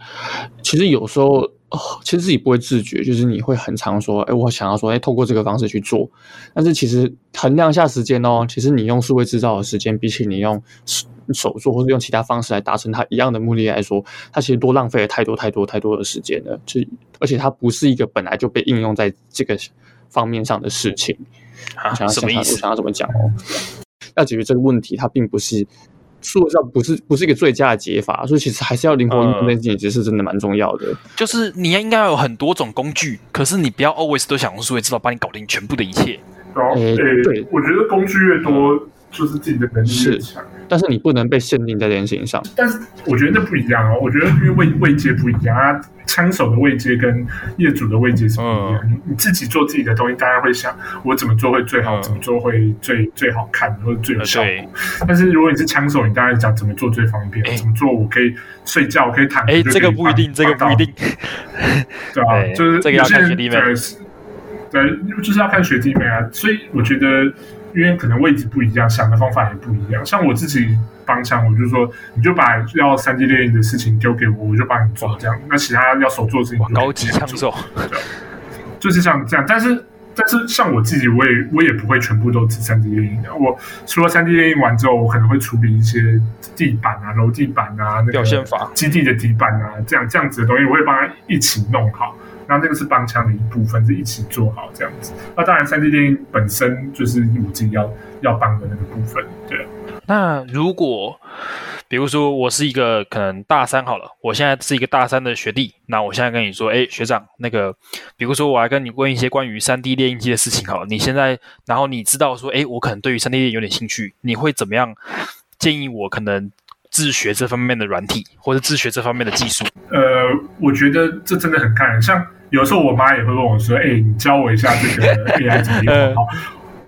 其实有时候。哦，其实自己不会自觉，就是你会很常说，哎，我想要说，哎，透过这个方式去做，但是其实衡量一下时间哦，其实你用数位制造的时间，比起你用手做或者用其他方式来达成它一样的目的来说，它其实多浪费了太多太多太多的时间了。就而且它不是一个本来就被应用在这个方面上的事情。啊，想要什么意思？我想要怎么讲哦？要解决这个问题，它并不是。数字上不是不是一个最佳的解法，所以其实还是要灵活运用这件事情，其实是真的蛮重要的。就是你应该要有很多种工具，可是你不要 always 都想用数位制造帮你搞定全部的一切。哦，欸、对，我觉得工具越多，就是自己的能力越强。但是你不能被限定在这件事情上。但是我觉得那不一样哦，我觉得因为位位阶不一样啊。枪手的位阶跟业主的位阶是不一样。你、嗯、你自己做自己的东西，当然会想我怎么做会最好，嗯、怎么做会最最好看，或者最有效果。对但是如果你是枪手，你当然讲怎么做最方便，欸、怎么做我可以睡觉，我可以躺。哎、欸，这个不一定，这个不一定。对啊，欸、就是这个要看学弟妹。对，就是要看学弟妹啊。所以我觉得，因为可能位置不一样，想的方法也不一样。像我自己。帮枪，我就说，你就把要三 D 列印的事情丢给我，我就帮你做这样。那其他要手做的事情，高级枪手，对，就是像这样。但是，但是像我自己，我也我也不会全部都只三 D 列印的。我除了三 D 列印完之后，我可能会处理一些地板啊、楼地板啊、那个表现法、基地的底板啊，这样这样子的东西，我会帮他一起弄好。然后这个是帮腔的一部分，是一起做好这样子。那当然，三 D 电影本身就是我自己要要帮的那个部分，对。那如果，比如说我是一个可能大三好了，我现在是一个大三的学弟，那我现在跟你说，哎，学长，那个，比如说我来跟你问一些关于三 D 列印机的事情好了，你现在，然后你知道说，哎，我可能对于三 D 列印有点兴趣，你会怎么样建议我可能自学这方面的软体，或者自学这方面的技术？呃，我觉得这真的很看人，像。有时候我妈也会问我说：“哎、欸，你教我一下这个 AI 怎么用？”好。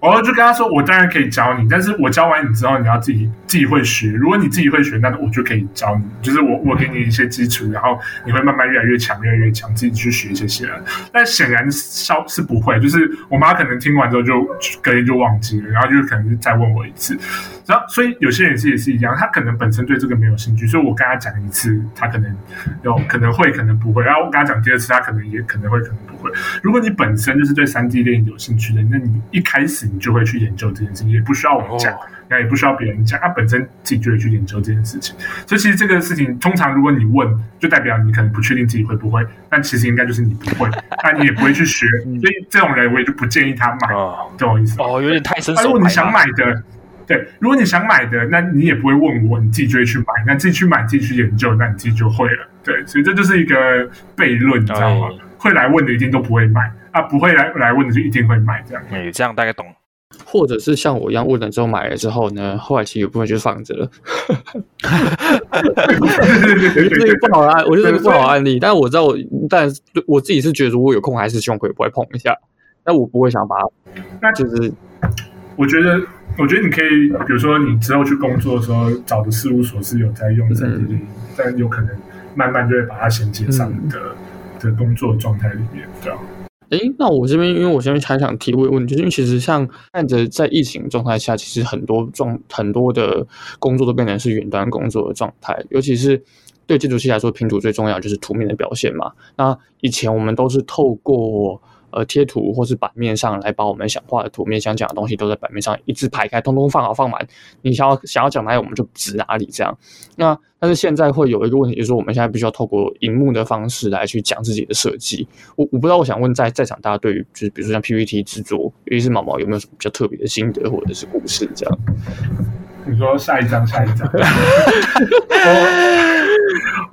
我就跟她说，我当然可以教你，但是我教完你之后，你要自己自己会学。如果你自己会学，那我就可以教你，就是我我给你一些基础，然后你会慢慢越来越强，越来越强，自己去学这些。但显然是是不会，就是我妈可能听完之后就隔天就忘记了，然后就可能就再问我一次。然后所以有些人是也是一样，他可能本身对这个没有兴趣，所以我跟他讲一次，他可能有可能会，可能不会。然后我跟他讲第二次，他可能也可能会，可能不会。如果你本身就是对三 D 电影有兴趣的，那你一开始你就会去研究这件事情，也不需要我讲，那、哦、也不需要别人讲，他本身自己就会去研究这件事情。所以其实这个事情，通常如果你问，就代表你可能不确定自己会不会，但其实应该就是你不会，那你也不会去学。所以这种人我也就不建议他买，哦、懂我意思？哦，有点太深。如果你想买的，对，如果你想买的，那你也不会问我，你自己就会去买，那自己去买，自己去研究，那你自己就会了。对，所以这就是一个悖论，你知道吗？哎会来问的一定都不会买啊，不会来来问的就一定会买这样。哎，这样大概懂。或者是像我一样问了之后买了之后呢，后来其实有部分就放着了。不好的案，我觉得这个不好的案例。但是我知道我，但我自己是觉得，如果有空还是希望可以不会碰一下。但我不会想把它，那就是我觉得，我觉得你可以，比如说你之后去工作的时候，找的事务所是有在用三 D 列印，但有可能慢慢就会把它衔接上的。嗯的工作状态里面，对啊。诶，那我这边，因为我这边还想提问问题，就是因为其实像看着在疫情状态下，其实很多状很多的工作都变成是远端工作的状态，尤其是对建筑系来说，拼图最重要就是图面的表现嘛。那以前我们都是透过。呃，贴图或是版面上来把我们想画的图面、想讲的东西都在版面上一字排开，通通放好放满。你想要想要讲哪里，我们就指哪里这样。那但是现在会有一个问题，就是我们现在必须要透过荧幕的方式来去讲自己的设计。我我不知道，我想问在在场大家对于就是比如说像 PPT 制作，尤其是毛毛有没有什么比较特别的心得或者是故事这样？你说下一张，下一张。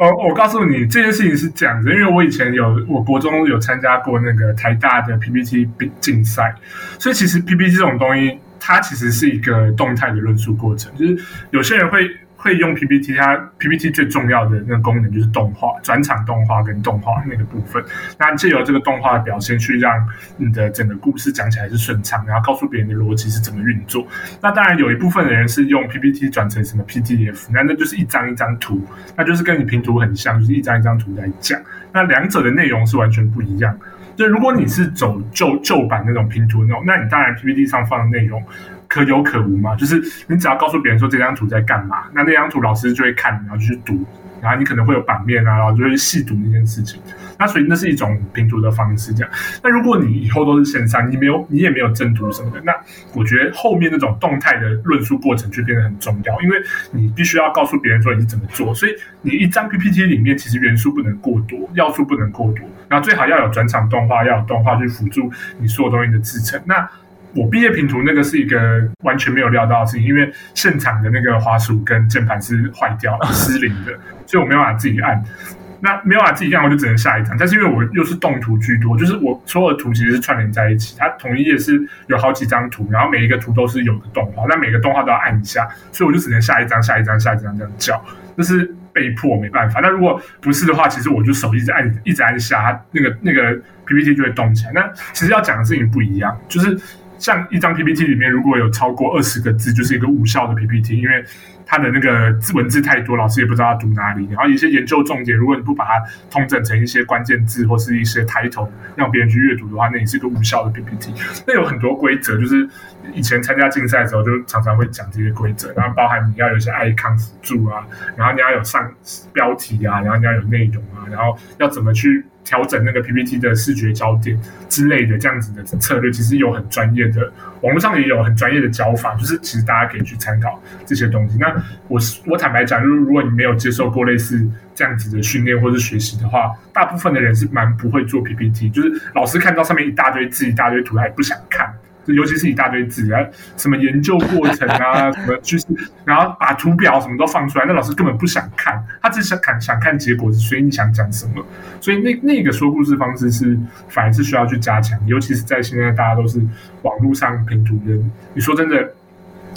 哦我告诉你，这件事情是这样子，因为我以前有，我国中有参加过那个台大的 PPT 竞赛，所以其实 PPT 这种东西，它其实是一个动态的论述过程，就是有些人会。会用 PPT，它 PPT 最重要的那个功能就是动画、转场动画跟动画那个部分。那借由这个动画的表现，去让你的整个故事讲起来是顺畅，然后告诉别人的逻辑是怎么运作。那当然有一部分的人是用 PPT 转成什么 PDF，那那就是一张一张图，那就是跟你平图很像，就是一张一张图来讲。那两者的内容是完全不一样。就如果你是走旧旧版那种拼图那种，那你当然 PPT 上放的内容。可有可无嘛，就是你只要告诉别人说这张图在干嘛，那那张图老师就会看，然后就去读，然后你可能会有版面啊，然后就会细读那件事情。那所以那是一种评图的方式，这样。那如果你以后都是线上，你没有你也没有正图什么的，那我觉得后面那种动态的论述过程就变得很重要，因为你必须要告诉别人说你是怎么做。所以你一张 PPT 里面其实元素不能过多，要素不能过多，然后最好要有转场动画，要有动画去辅助你所有东西的制程。那我毕业评图那个是一个完全没有料到的事情，因为现场的那个滑鼠跟键盘是坏掉了、失灵的，所以我没有办法自己按。那没有办法自己按，我就只能下一张。但是因为我又是动图居多，就是我所有的图其实是串联在一起，它同一页是有好几张图，然后每一个图都是有个动画，那每个动画都要按一下，所以我就只能下一张、下一张、下一张这样叫，这是被迫没办法。那如果不是的话，其实我就手一直按、一直按下，那个那个 PPT 就会动起来。那其实要讲的事情不一样，就是。像一张 PPT 里面如果有超过二十个字，就是一个无效的 PPT，因为它的那个字文字太多，老师也不知道要读哪里。然后一些研究重点，如果你不把它通整成一些关键字或是一些抬头，让别人去阅读的话，那也是一个无效的 PPT。那有很多规则，就是以前参加竞赛的时候，就常常会讲这些规则，然后包含你要有一些 icon 辅助啊，然后你要有上标题啊，然后你要有内容啊，然后要怎么去。调整那个 PPT 的视觉焦点之类的这样子的策略，其实有很专业的，网络上也有很专业的教法，就是其实大家可以去参考这些东西。那我我坦白讲，就是如果你没有接受过类似这样子的训练或是学习的话，大部分的人是蛮不会做 PPT，就是老师看到上面一大堆字、一大堆图，还不想看。尤其是一大堆字啊，什么研究过程啊，什么就是，然后把图表什么都放出来，那老师根本不想看，他只想看想看结果，所以你想讲什么？所以那那个说故事方式是反而是需要去加强，尤其是在现在大家都是网络上拼图的，你说真的，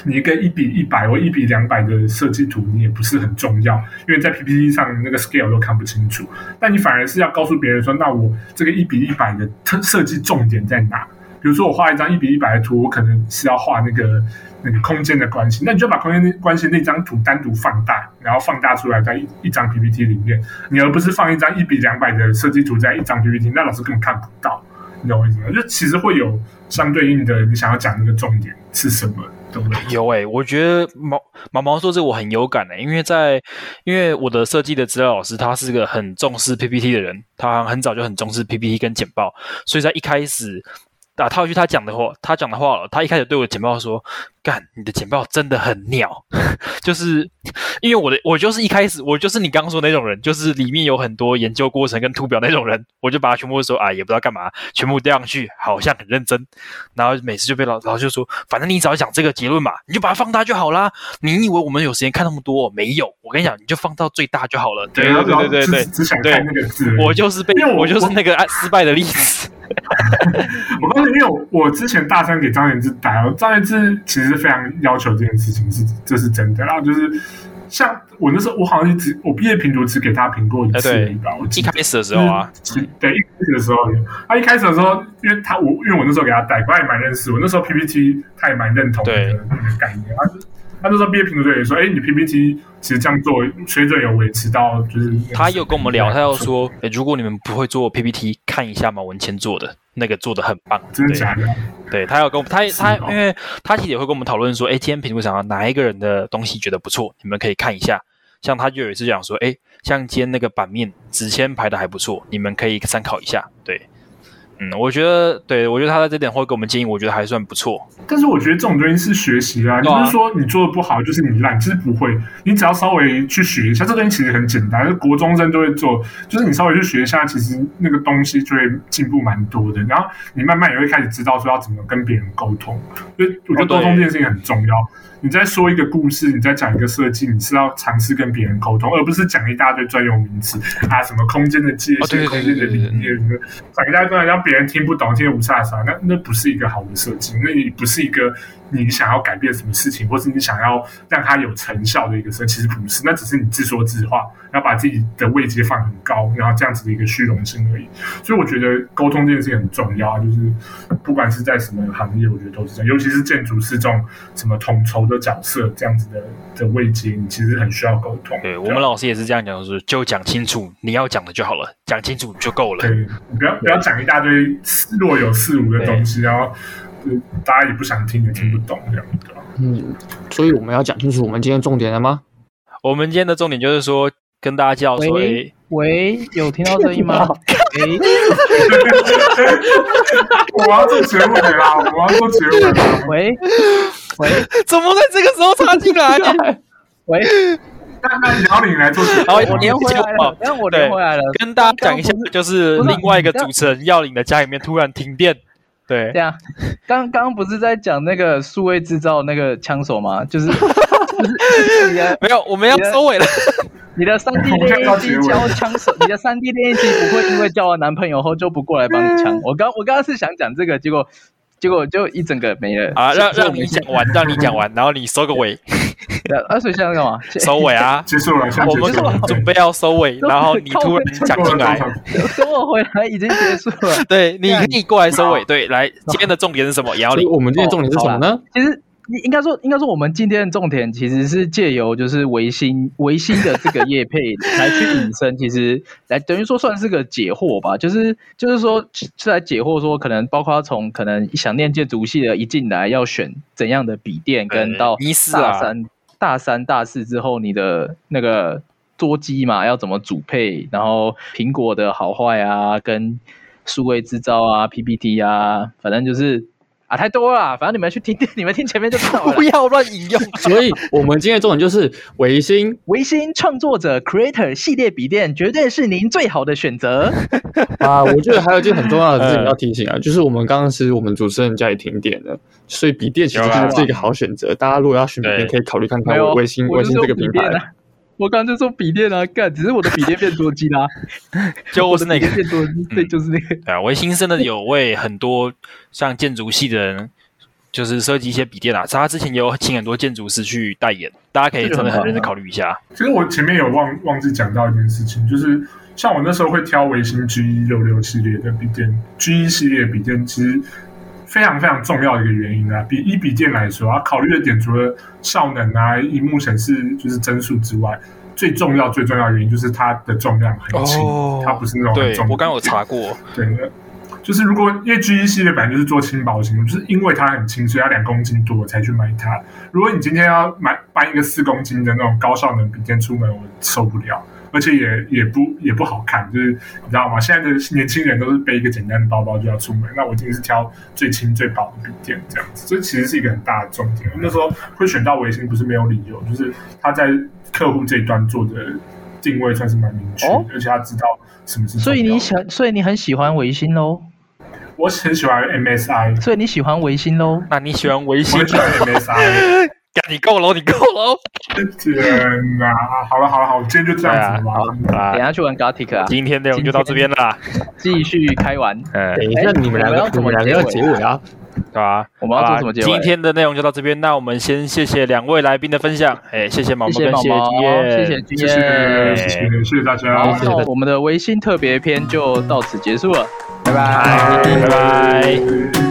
你一个一比一百或一比两百的设计图，你也不是很重要，因为在 PPT 上那个 scale 都看不清楚。但你反而是要告诉别人说，那我这个一比一百的特设计重点在哪？比如说我画一张一比一百的图，我可能是要画那个那个空间的关系，那你就把空间关系那张图单独放大，然后放大出来在一一张 PPT 里面，你而不是放一张一比两百的设计图在一张 PPT，那老师根本看不到，你懂我意思吗？就其实会有相对应的，你想要讲那个重点是什么，对不对？有诶、我觉得毛毛毛说这我很有感诶、因为在因为我的设计的指导老师他是个很重视 PPT 的人，他很早就很重视 PPT 跟简报，所以在一开始。打套句他讲的话，他讲的话了。他一开始对我简报说：“干，你的简报真的很鸟。”就是因为我的，我就是一开始我就是你刚刚说的那种人，就是里面有很多研究过程跟图表那种人，我就把它全部说啊，也不知道干嘛，全部调上去，好像很认真。然后每次就被老老师就说：“反正你只要讲这个结论嘛，你就把它放大就好啦。你以为我们有时间看那么多？没有，我跟你讲，你就放到最大就好了。”对对对对对对，只想看那个字。我就是被我，我就是那个失败的例子。我告诉你，因为我我之前大三给张元志打，张元志其实非常要求这件事情，是这是真的。然后就是像我那时候，我好像只我毕业评图只给他评过一次吧。我一开始的时候啊，对，一开始的时候，他一开始的时候，因为他我因为我那时候给他带，他也蛮认识我。那时候 PPT 他也蛮认同的那个概念，他他那时候毕业评图队也说：“哎，你 PPT 其实这样做水准有维持到，就是他又跟我们聊，他又说，哎，如果你们不会做 PPT，看一下马文谦做的那个做的很棒，真的假的？对，他要跟我们他他，因为他其实也会跟我们讨论说，哎，今天评图上哪一个人的东西觉得不错，你们可以看一下。像他就有一次讲说，哎，像今天那个版面纸签排的还不错，你们可以参考一下，对。”嗯，我觉得，对，我觉得他在这点会给我们建议，我觉得还算不错。但是我觉得这种东西是学习啊，你不是说你做的不好就是你烂，其实不会。你只要稍微去学一下，这东西其实很简单，就国中生都会做，就是你稍微去学一下，其实那个东西就会进步蛮多的。然后你慢慢也会开始知道说要怎么跟别人沟通，所以我觉得沟通这件事情很重要。你在说一个故事，你在讲一个设计，你是要尝试跟别人沟通，而不是讲一大堆专有名词啊，什么空间的界限、空间的理念，讲一大堆让别人听不懂、听得五叉啥，那那不是一个好的设计，那也不是一个。你想要改变什么事情，或是你想要让它有成效的一个事，其实不是，那只是你自说自话，然后把自己的位阶放很高，然后这样子的一个虚荣心而已。所以我觉得沟通这件事情很重要，就是不管是在什么行业，我觉得都是这样，尤其是建筑师这种什么统筹的角色，这样子的的位阶，你其实很需要沟通。对，我们老师也是这样讲，就是就讲清楚你要讲的就好了，讲清楚就够了。对，你不要不要讲一大堆若有似无的东西，然后。大家也不想听，也听不懂这样子。嗯，所以我们要讲清楚我们今天重点了吗？我们今天的重点就是说，跟大家介绍说，喂，喂，有听到声音吗？喂，我要做结尾啦！我要做结尾啦！喂，喂，怎么在这个时候插进来？喂，那那姚领来做结尾，好，我连回来了，让我连回来了。跟大家讲一下，就是另外一个主持人要领的家里面突然停电。对，这样，刚刚不是在讲那个数位制造那个枪手吗？就是，就是 没有，我们要收尾了。你的三 D 练印机教枪手，你的三 D 练习机不会因为交了男朋友后就不过来帮你枪。我刚我刚刚是想讲这个，结果。结果就一整个没了啊！让让你讲完，让你讲完，然后你收个尾。啊，所以现在干嘛？收尾啊！结束了，我们准备要收尾，然后你突然讲进来，等我回来已经结束了。对，你可以过来收尾。对，来，今天的重点是什么？姚领，我们今天重点是什么呢？其实。应该说，应该说，我们今天的重点其实是借由就是维新维新的这个业配来去引申，其实来等于说算是个解惑吧。就是就是说是来解惑，说可能包括从可能想念建筑系的一进来要选怎样的笔电，跟到大三大三大四之后你的那个桌机嘛要怎么组配，然后苹果的好坏啊，跟数位制造啊 PPT 啊，反正就是。啊，太多了，反正你们去听，你们听前面就知道了。不要乱引用。所以，我们今天的重点就是维新，维新创作者 Creator 系列笔电，绝对是您最好的选择。啊，我觉得还有一件很重要的事情要提醒啊，就是我们刚刚是我们主持人家里停电了，所以笔电其实是一个好选择。大家如果要选笔电，可以考虑看看维新，维新这个品牌。我刚刚就说笔电啊，干，只是我的笔电变多机啦，就是那个变多机，对，就是那个。对啊，维新真的有为很多像建筑系的人就是设计一些笔电啊，他之前也有请很多建筑师去代言，大家可以真的很认真考虑一下。其实我前面有忘忘记讲到一件事情，就是像我那时候会挑维新 G 一六六系列的笔电，G 一系列笔电其实非常非常重要的一个原因啊，比一笔电来说，啊，考虑的点除了效能啊、荧幕显示就是帧数之外，最重要最重要的原因就是它的重量很轻，哦、它不是那种很重。对，我刚刚有查过，对。就是如果因为 G 一系列本来就是做轻薄型，就是因为它很轻，所以要两公斤多才去买它。如果你今天要买搬一个四公斤的那种高效能笔电出门，我受不了，而且也也不也不好看，就是你知道吗？现在的年轻人都是背一个简单的包包就要出门，那我今天是挑最轻最薄的笔电这样子，这其实是一个很大的重点。那时候会选到微星不是没有理由，就是他在客户这一端做的定位算是蛮明确，哦、而且他知道什么是。所以你想，所以你很喜欢微星喽？我很喜欢 MSI，所以你喜欢维新喽？那你喜欢维新？我喜欢 MSI。你够了，你够了！天哪，好了好了好，今天就这样子吧。等下去玩 Gothic 啊！今天内容就到这边了，继续开玩。等一下，你们两个要怎么两个要结尾啊？对吧？我们要做什么结尾？今天的内容就到这边，那我们先谢谢两位来宾的分享。哎，谢谢毛毛，谢谢毛毛，谢谢君谢谢大家。我们的微信特别篇就到此结束了，拜拜，拜拜。